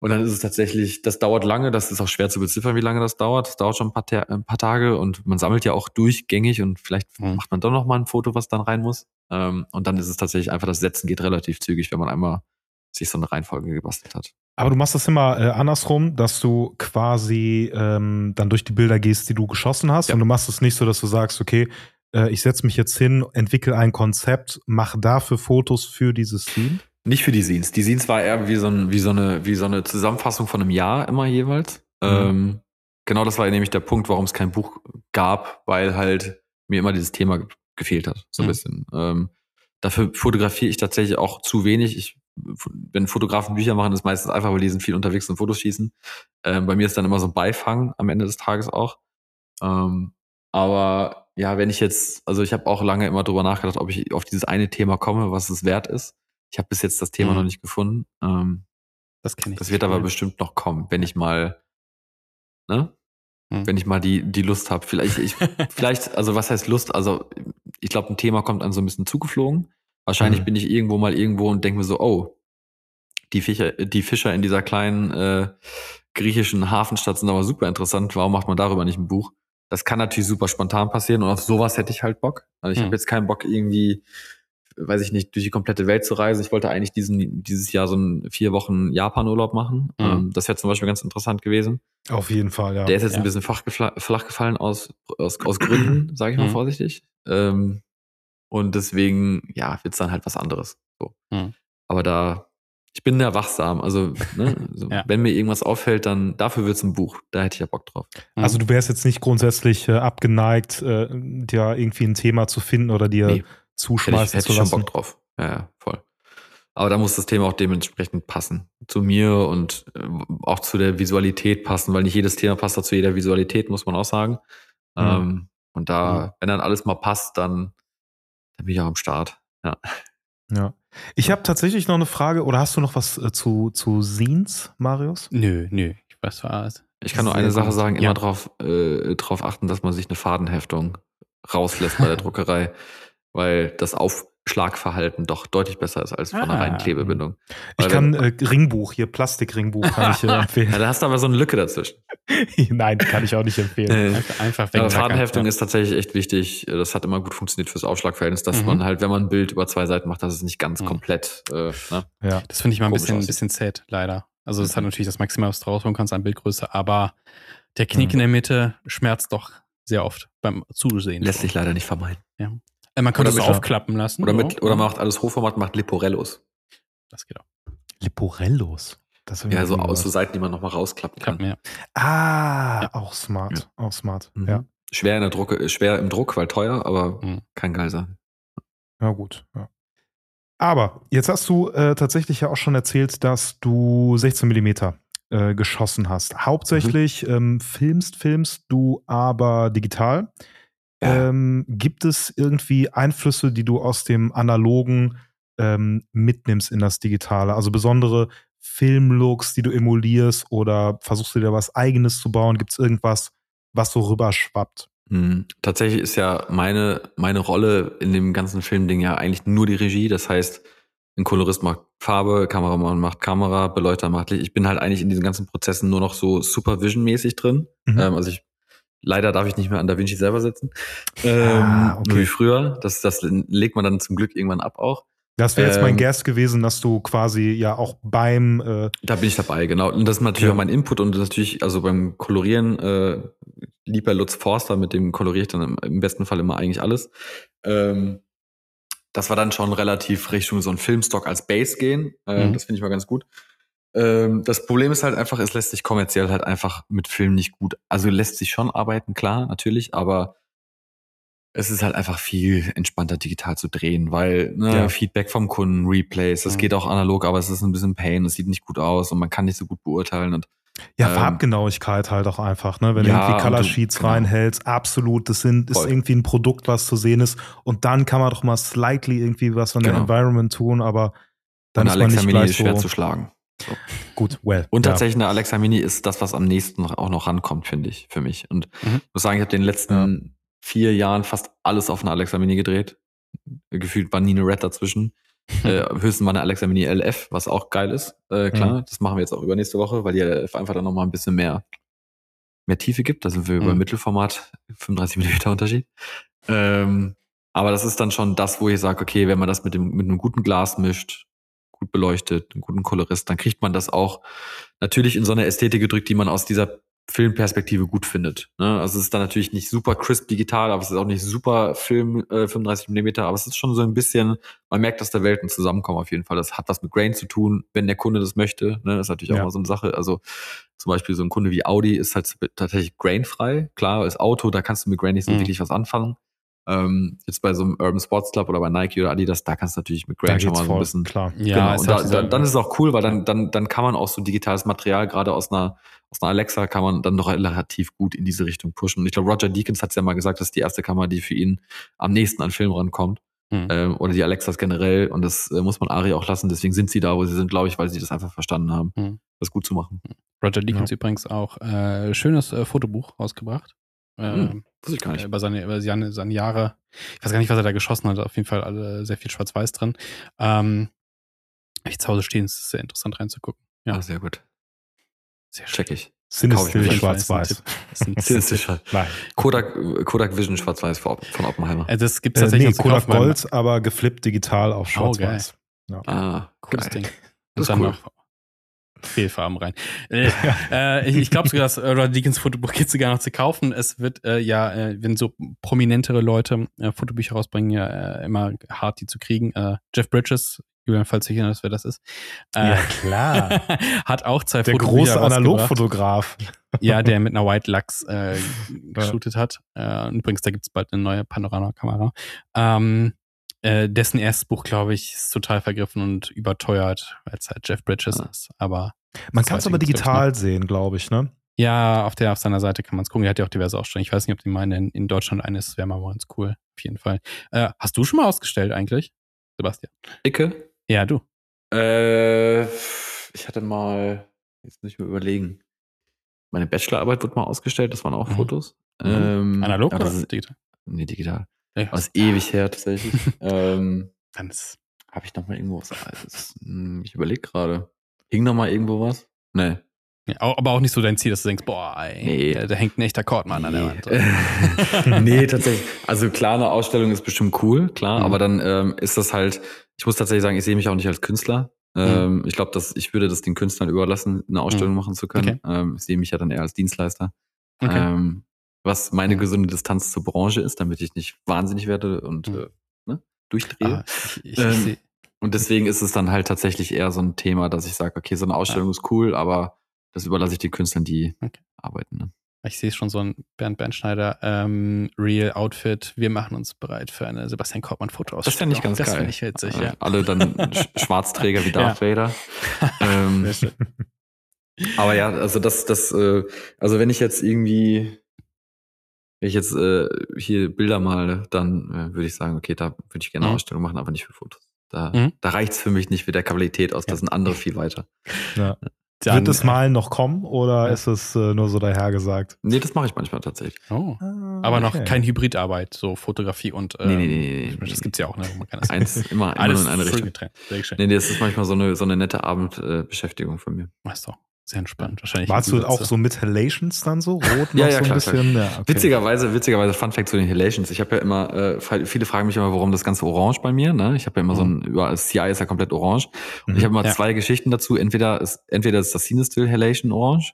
Und dann ist es tatsächlich, das dauert lange, das ist auch schwer zu beziffern, wie lange das dauert. Das dauert schon ein paar, Ta ein paar Tage und man sammelt ja auch durchgängig und vielleicht Mhm. macht man doch noch mal ein Foto, was dann rein muss. Ähm, und dann ist es tatsächlich einfach, das Setzen geht relativ zügig, wenn man einmal sich so eine Reihenfolge gebastelt hat. Aber du machst das immer äh, andersrum, dass du quasi ähm, dann durch die Bilder gehst, die du geschossen hast. Ja. Und du machst es nicht so, dass du sagst, okay, äh, ich setze mich jetzt hin, entwickle ein Konzept, mache dafür Fotos für dieses Team. Nicht für die Scenes. Die Scenes war eher wie so, ein, wie so, eine, wie so eine Zusammenfassung von einem Jahr immer jeweils. Mhm. Ähm, genau das war nämlich der Punkt, warum es kein Buch gab, weil halt mir immer dieses Thema ge- gefehlt hat, so ein Mhm. bisschen. Ähm, dafür fotografiere ich tatsächlich auch zu wenig. Ich, wenn Fotografen Bücher machen, ist meistens einfach, weil die sind viel unterwegs und Fotos schießen. Ähm, bei mir ist dann immer so ein Beifang am Ende des Tages auch. Ähm, aber ja, wenn ich jetzt, also ich habe auch lange immer drüber nachgedacht, ob ich auf dieses eine Thema komme, was es wert ist. Ich habe bis jetzt das Thema Mhm. noch nicht gefunden. Ähm, Das kenne ich. das wird aber bestimmt noch kommen, wenn ich mal, ne? Hm. Wenn ich mal die, die Lust habe. Vielleicht, ich, [laughs] vielleicht, also was heißt Lust? Also ich glaube, ein Thema kommt an so ein bisschen zugeflogen. Wahrscheinlich Mhm. bin ich irgendwo mal irgendwo und denke mir so, oh, die Fischer, die Fischer in dieser kleinen äh, griechischen Hafenstadt sind aber super interessant. Warum macht man darüber nicht ein Buch? Das kann natürlich super spontan passieren und auf sowas hätte ich halt Bock. Also ich Mhm. habe jetzt keinen Bock irgendwie, weiß ich nicht, durch die komplette Welt zu reisen. Ich wollte eigentlich diesen, dieses Jahr so einen vier Wochen Japan-Urlaub machen. Mhm. Ähm, das wäre zum Beispiel ganz interessant gewesen. Auf jeden Fall, ja. Der ist jetzt Ja. ein bisschen flach, flach gefallen aus, aus, aus Gründen, [clears throat] sage ich mal Mhm. vorsichtig. Ähm, und deswegen, ja, wird's dann halt was anderes. So. Mhm. Aber da, ich bin da wachsam. Also, ne, so, [laughs] Ja. wenn mir irgendwas auffällt, dann dafür wird's ein Buch. Da hätte ich ja Bock drauf. Mhm. Also du wärst jetzt nicht grundsätzlich äh, abgeneigt, äh, dir irgendwie ein Thema zu finden oder dir Nee. Hätte ich, zuschmeißen hätte zu ich schon lassen. Bock drauf. Ja, ja, voll. Aber da muss das Thema auch dementsprechend passen. Zu mir und äh, auch zu der Visualität passen, weil nicht jedes Thema passt auch zu jeder Visualität, muss man auch sagen. Mhm. Ähm, und da, Mhm. wenn dann alles mal passt, dann, dann bin ich auch am Start. Ja. Ja. Ich habe tatsächlich noch eine Frage, oder hast du noch was äh, zu, zu Scenes, Marius? Nö, nö. Ich weiß was. Ich kann nur eine Sache sagen, immer Ja. drauf, äh, drauf achten, dass man sich eine Fadenheftung rauslässt bei der [laughs] Druckerei, weil das Aufschlagverhalten doch deutlich besser ist als von einer Ah. reinen Klebebindung. Ich Weil kann wenn- äh, Ringbuch, hier Plastikringbuch kann ich äh, [laughs] ja, empfehlen. da hast du aber so eine Lücke dazwischen. [laughs] Nein, kann ich auch nicht empfehlen. Äh, Einfach, Ja, wegtackern. Fadenheftung Ja. ist tatsächlich echt wichtig. Das hat immer gut funktioniert fürs Aufschlagverhältnis, dass Mhm. man halt, wenn man ein Bild über zwei Seiten macht, dass es nicht ganz Mhm. komplett, äh, ne? Ja. Das finde ich mal ein bisschen, ein bisschen zäh, leider. Also es hat Mhm. natürlich das Maximal, was du rausholen kannst an Bildgröße, aber der Knick Mhm. in der Mitte schmerzt doch sehr oft beim Zusehen. lässt sich leider nicht vermeiden. Äh, man könnte mit- aufklappen lassen. Oder, mit, oder man macht alles Hochformat, macht Leporellos. Das geht auch. Leporellos. Das Ja, so aus so. Seiten, die man nochmal rausklappen kann. Klappt mehr. Ah, Ja. auch smart. Auch smart. Mhm. Ja. Schwer in der Drucke, äh, schwer im Druck, weil teuer, aber Mhm. kann geil sein. Ja, gut. Ja. Aber jetzt hast du äh, tatsächlich ja auch schon erzählt, dass du 16 Millimeter äh, geschossen hast. Hauptsächlich Mhm. ähm, filmst, filmst du aber digital. Ja. Ähm, gibt es irgendwie Einflüsse, die du aus dem Analogen ähm, mitnimmst in das Digitale? Also besondere Filmlooks, die du emulierst oder versuchst du dir was Eigenes zu bauen? Gibt es irgendwas, was so rüberschwappt? Mhm. Tatsächlich ist ja meine, meine Rolle in dem ganzen Filmding ja eigentlich nur die Regie. Das heißt, ein Kolorist macht Farbe, Kameramann macht Kamera, Beleuchter macht Licht. Ich bin halt eigentlich in diesen ganzen Prozessen nur noch so Supervision-mäßig drin. Mhm. Ähm, also ich, leider darf ich nicht mehr an Da Vinci selber sitzen. Ähm, Ah, okay. Nur wie früher. Das, das legt man dann zum Glück irgendwann ab auch. Das wäre jetzt mein Ähm, Guess gewesen, dass du quasi ja auch beim äh, Da bin ich dabei, genau. Und das ist natürlich Ja. auch mein Input und natürlich, also beim Kolorieren, äh, lieber Lutz Forster, mit dem koloriere ich dann im, im besten Fall immer eigentlich alles. Ähm, das war dann schon relativ Richtung so ein Filmstock als Base gehen. Äh, Mhm. Das finde ich mal ganz gut. Ähm, das Problem ist halt einfach, es lässt sich kommerziell halt einfach mit Film nicht gut. Also lässt sich schon arbeiten, klar, natürlich, aber es ist halt einfach viel entspannter digital zu drehen, weil ne, Ja. Feedback vom Kunden, Replays, das Mhm. geht auch analog, aber es ist ein bisschen Pain, es sieht nicht gut aus und man kann nicht so gut beurteilen und ja, Ähm, Farbgenauigkeit halt auch einfach, ne? Wenn ja, du irgendwie Color und du- Sheets genau. reinhältst, absolut, das sind, ist Voll. irgendwie ein Produkt, was zu sehen ist. Und dann kann man doch mal slightly irgendwie was der Genau. Environment tun, aber dann eine ist man Alexa nicht Mini gleich ist schwer so zu schlagen. Gut, well. Und ja. tatsächlich eine Alexa Mini ist das, was am nächsten auch noch rankommt, finde ich, für mich. Und Mhm. ich muss sagen, ich habe den letzten vier Jahren fast alles auf einer Alexa Mini gedreht. Gefühlt war nie eine Red dazwischen. [laughs] Äh, höchstens mal eine Alexa Mini LF, was auch geil ist. Äh, klar, das machen wir jetzt auch übernächste Woche, weil die LF einfach dann nochmal ein bisschen mehr, mehr Tiefe gibt. Da sind wir über Mhm. Mittelformat, 35 mm Unterschied. Ähm, aber das ist dann schon das, wo ich sage, okay, wenn man das mit, dem, mit einem guten Glas mischt, gut beleuchtet, einen guten Kolorist, dann kriegt man das auch natürlich in so eine Ästhetik gedrückt, die man aus dieser Filmperspektive gut findet. Ne? Also es ist dann natürlich nicht super crisp digital, aber es ist auch nicht super Film äh, 35 mm, aber es ist schon so ein bisschen, man merkt, dass da Welten zusammenkommen auf jeden Fall. Das hat was mit Grain zu tun, wenn der Kunde das möchte. Ne? Das ist natürlich auch Ja. mal so eine Sache. Also zum Beispiel so ein Kunde wie Audi ist halt tatsächlich grainfrei. Klar, ist Auto, da kannst du mit Grain nicht so Mhm. wirklich was anfangen. Ähm, jetzt bei so einem Urban Sports Club oder bei Nike oder Adidas, da kannst du natürlich mit Grain schon mal so ein bisschen klar. Ja, genau, ist und da, auch da, so- dann ist es auch cool, weil dann, dann, dann kann man auch so digitales Material, gerade aus einer, aus einer Alexa, kann man dann noch relativ gut in diese Richtung pushen. Und ich glaube, Roger Deakins hat es ja mal gesagt, das ist die erste Kamera, die für ihn am nächsten an Film rankommt. Hm. Ähm, oder die Alexas generell. Und das äh, muss man Ari auch lassen. Deswegen sind sie da, wo sie sind, glaube ich, weil sie das einfach verstanden haben, Hm. das gut zu machen. Roger Deakins übrigens auch äh, schönes äh, Fotobuch rausgebracht. Äh, Hm, Wusste ich gar nicht. über seine, über seine, seine Jahre. Ich weiß gar nicht, was er da geschossen hat. Auf jeden Fall alle sehr viel Schwarz-Weiß drin. Ähm, ich zu Hause stehen, es ist sehr interessant reinzugucken. Ja, Ah, sehr gut. sehr schön. Check ich. Sinister schwarz-weiß. Sinister. Kodak, Kodak Vision Schwarz-Weiß von Oppenheimer. Äh, Das gibt es Äh, tatsächlich nee, noch zu Kodak Gold, aber geflippt digital auf Oh, schwarz-weiß. Ah, Cooles geil. Ding. Das ist dann cool. noch Fehlfarben rein. Äh, äh, ich glaube sogar, das Roger Deakins Fotobuch gibt sogar noch zu kaufen. Es wird äh, ja, äh, wenn so prominentere Leute äh, Fotobücher rausbringen, ja äh, immer hart, die zu kriegen. Äh, Jeff Bridges, Julian, falls du erinnerst, wer das ist. Äh, Ja, klar. [laughs] hat auch zwei Der große. Analogfotograf. Ja, der mit einer White Lux äh, geshootet hat. Äh, und übrigens, da gibt's bald eine neue Panoramakamera. Ähm, äh, dessen erstes Buch, glaube ich, ist total vergriffen und überteuert, weil es halt Jeff Bridges Ah. ist. Aber Man kann es aber glaub digital sehen, glaube ich, ne? ja, auf der auf seiner Seite kann man es gucken. Er hat ja auch diverse Ausstellungen. Ich weiß nicht, ob die meinen in, in Deutschland eine ist. Wäre mal ganz cool. Auf jeden Fall. Äh, hast du schon mal ausgestellt eigentlich, Sebastian? Icke? Ja, du. Äh, ich hatte mal, jetzt muss ich mir überlegen. Meine Bachelorarbeit wurde mal ausgestellt, das waren auch Mhm. Fotos. Mhm. Ähm, Analog oder digital? Nee, digital. Ja, ist ewig her tatsächlich. [laughs] ähm, Dann ist, Habe ich noch mal irgendwo was Altes? Hm, Ich überlege gerade. Hing noch mal irgendwo was? Nee. ja, aber auch nicht so dein Ziel, dass du denkst, boah, ey, Nee. da, da hängt ein echter Kordmann an der Wand. Nee. [laughs] nee, tatsächlich. Also klar, eine Ausstellung ist bestimmt cool, klar, Mhm. aber dann ähm, ist das halt, ich muss tatsächlich sagen, ich sehe mich auch nicht als Künstler. Mhm. Ähm, ich glaube, dass ich würde das den Künstlern überlassen, eine Ausstellung machen zu können. Ähm, ich sehe mich ja dann eher als Dienstleister. Okay. Ähm, was meine gesunde Distanz zur Branche ist, damit ich nicht wahnsinnig werde und Mhm. äh, ne, durchdrehe. Ah, ich, ich, Ähm, Und deswegen ist es dann halt tatsächlich eher so ein Thema, dass ich sage, okay, so eine Ausstellung ist cool, aber das überlasse ich den Künstlern, die Okay. arbeiten. Ne? Ich sehe schon so ein Bernd Bernschneider ähm, Real Outfit. Wir machen uns bereit für eine Sebastian Korbmann Foto Das fände ich ganz das geil. finde ich witzig, Äh, ja. Alle dann Sch [laughs] Schwarzträger wie Darth Vader. [laughs] ähm, aber ja, also das, das, äh, also wenn ich jetzt irgendwie, wenn ich jetzt äh, hier Bilder male, dann äh, würde ich sagen, okay, da würde ich gerne eine Mhm. Ausstellung machen, aber nicht für Fotos. Da, Mhm. da reicht's für mich nicht mit der Qualität aus. Da Ja. sind andere viel weiter. Ja. Dann, Wird das Malen noch kommen oder Ja. ist es äh, nur so dahergesagt? Nee, das mache ich manchmal tatsächlich. Oh. Ah, Aber noch okay. kein Hybridarbeit, so Fotografie und Nee, ähm, nee, nee, nee, das nee. gibt's ja auch, ne? Man kann das Eins, [laughs] immer, immer alles nur in eine Richtung. getrennt. Sehr schön. Nee, nee, das ist manchmal so eine, so eine nette Abendbeschäftigung äh, Beschäftigung von mir. Ist doch sehr entspannt. Wahrscheinlich. Warst du auch so mit Halations dann so? Rot noch Ja, ja, so ein klar, bisschen? Ja, okay. Witzigerweise, witzigerweise, Fun Fact zu den Halations. Ich habe ja immer, äh, viele fragen mich immer, warum das ganze orange bei mir, ne? Ich habe ja immer so ein, überall, das CI ist ja komplett orange. Und ich habe immer Ja. zwei Geschichten dazu. Entweder ist, entweder ist das Cinestill Halation orange.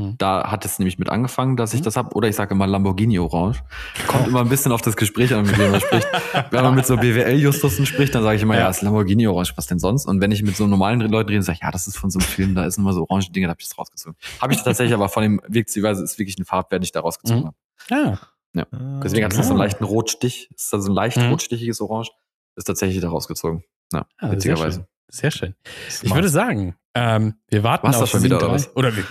Mhm. Da hat es nämlich mit angefangen, dass ich Mhm. das hab Oder ich sage immer Lamborghini orange. Kommt immer ein bisschen auf das Gespräch an, mit dem man spricht. [laughs] Wenn man mit so BWL-Justussen spricht, dann sage ich immer, ja, Ja. ist Lamborghini orange, was denn sonst? Und wenn ich mit so normalen Leuten rede, sage ich, ja, das ist von so einem Film, da ist immer so orange Dinge, da habe ich das rausgezogen. Habe ich tatsächlich, aber von dem witzigerweise ist wirklich ein Farbwert, den ich da rausgezogen Mhm. habe. Ja. Ah, Deswegen hat es noch so einen ja. leichten Rotstich. Ist also ein leicht Mhm. rotstichiges Orange. Ist tatsächlich da rausgezogen. Ja, Ah, sehr witzigerweise. Sehr schön. Ich würde sagen, Ähm, wir warten War's auf das schon wieder, oder drei. was? Oder wir,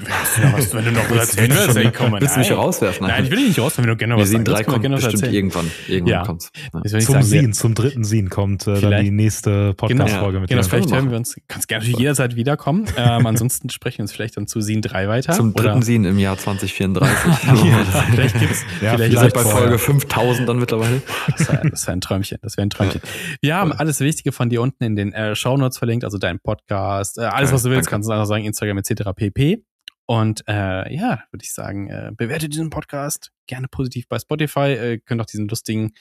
ja, was, wenn du noch was erzählen Willst ey, komm. Willst du mich rauswerfen? Nein, ich will dich nicht raus, wenn du gerne Wir was sehen sagst. mir kommt gerne bestimmt erzählen. irgendwann. Irgendwann Ja. kommt's. Ja. Zum sagen, wir- Sin, zum dritten Sin kommt äh, dann Vielleicht- die nächste Genau, Podcast-Folge mit genau dir. vielleicht wir hören wir uns. Kannst gerne natürlich jederzeit wiederkommen. Ähm, ansonsten sprechen wir uns vielleicht dann zu Scene 3 weiter. Zum dritten Oder- Sin im Jahr [laughs] 2034. Ja, vielleicht gibt's, [laughs] Ja, vielleicht Wir sind bei. Folge 5000 dann mittlerweile. Das wäre ein Träumchen. Das wäre ein Träumchen. Wir haben alles Wichtige von dir unten in den äh, Shownotes verlinkt, also dein Podcast, äh, alles, was du willst, danke. kannst du einfach sagen, Instagram etc. pp. Und äh, ja, würde ich sagen, äh, bewertet diesen Podcast gerne positiv bei Spotify. Äh, könnt auch diesen lustigen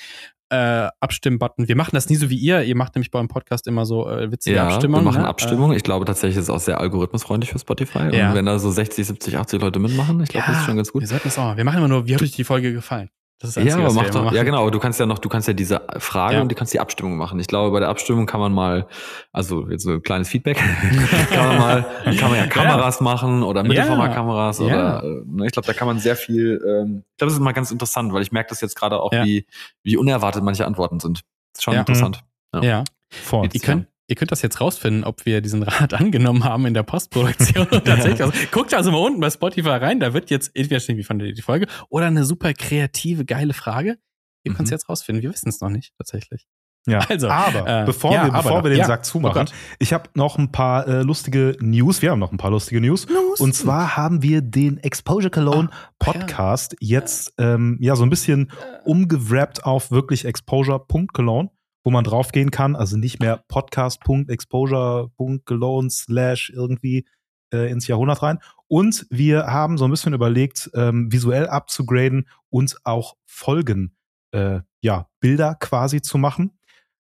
äh, Abstimmen-Button. Wir machen das nie so wie ihr. Ihr macht nämlich bei eurem Podcast immer so äh, witzige Ja, Abstimmungen. wir machen ne? Abstimmung. Ich glaube tatsächlich ist es auch sehr algorithmusfreundlich für Spotify. Ja. Und wenn da so 60, 70, 80 Leute mitmachen, ich glaube, das ist schon ganz gut. Wir sollten das auch. Wir machen immer nur, wie hat euch die Folge gefallen? Das ist das Ja, Einzige, aber was wir mach doch, machen. ja genau, du kannst ja noch, du kannst ja diese Frage Ja. und du kannst die Abstimmung machen. Ich glaube, bei der Abstimmung kann man mal, also jetzt so ein kleines Feedback, [laughs] kann man mal, kann man ja Kameras machen oder Mittelformatkameras Ja. oder, äh, ne, ich glaube, da kann man sehr viel, ähm, ich glaube, das ist mal ganz interessant, weil ich merke das jetzt gerade auch, Ja. wie, wie unerwartet manche Antworten sind. Das ist schon Ja. interessant. Ja. Fort. Ihr könnt, ihr könnt das jetzt rausfinden, ob wir diesen Rat [laughs] angenommen haben in der Postproduktion. Und [laughs] tatsächlich. Also, guckt also mal unten bei Spotify rein, da wird jetzt entweder stehen, wie fandet ihr die Folge, oder eine super kreative, geile Frage. Ihr könnt es Mhm. jetzt rausfinden. Wir wissen es noch nicht, tatsächlich. Ja, Also, aber äh, bevor, ja, wir, bevor wir den Ja. Sack Oh zumachen, Gott. ich habe noch ein paar äh, lustige News. Wir haben noch ein paar lustige News. Und zwar haben wir den Exposure Cologne Ah, Podcast jetzt ähm, ja so ein bisschen umgewrappt auf wirklich exposure.cologne, wo man draufgehen kann. Also nicht mehr podcast.exposure.cologne slash irgendwie äh, ins Jahrhundert rein. Und wir haben so ein bisschen überlegt, ähm, visuell abzugraden und auch Folgen, äh, ja, Bilder quasi zu machen.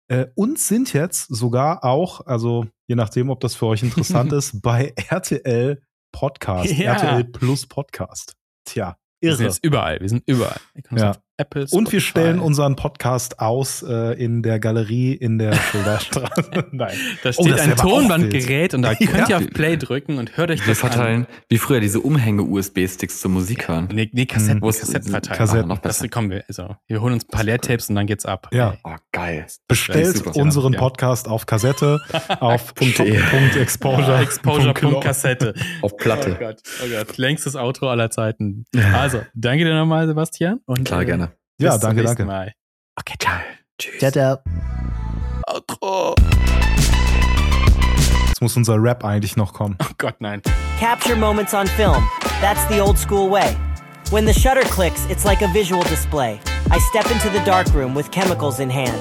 Äh, und sind jetzt sogar auch, also je nachdem, ob das für euch interessant [laughs] ist, bei RTL Podcast, Ja. RTL Plus Podcast. Tja, Wir sind irre. jetzt überall. Wir sind überall. Ja. Apple, Und wir Spotify- stellen unseren Podcast aus äh, in der Galerie in der Schilderstraße. [laughs] [laughs] Nein. Da Oh, steht das ein Tonbandgerät und da könnt Ja. ihr auf Play drücken und hört euch Wir das verteilen, wie früher diese Umhänge-USB-Sticks zur Musik hören. an. Nee, nee Kassetten, Mhm. Wo es- Kassettenverteiler. Kassetten. noch Das besser. kommen wir. Also, wir holen uns ein paar Leertapes und dann geht's ab. Ja. Oh, geil. Bestellt unseren Ja. Podcast auf Kassette [laughs] auf Exposure. Exposure.kassette. Auf Platte. Oh Gott, oh Gott. Längstes Outro aller Zeiten. Also, danke dir nochmal, Sebastian. Und, Klar, äh, gerne. Ja, bis zum danke, nächsten danke. Mal. Okay, ciao. Tschüss. Ciao, ciao. Outro. Jetzt muss unser Rap eigentlich noch kommen. Oh Gott, nein. Capture moments on film. That's the old school way. When the shutter clicks, it's like a visual display. I step into the darkroom with chemicals in hand,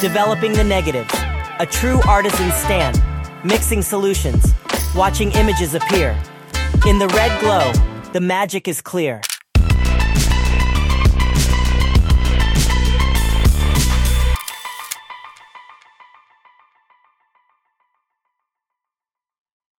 developing the negatives. A true artisan stand, mixing solutions, watching images appear. In the red glow, the magic is clear.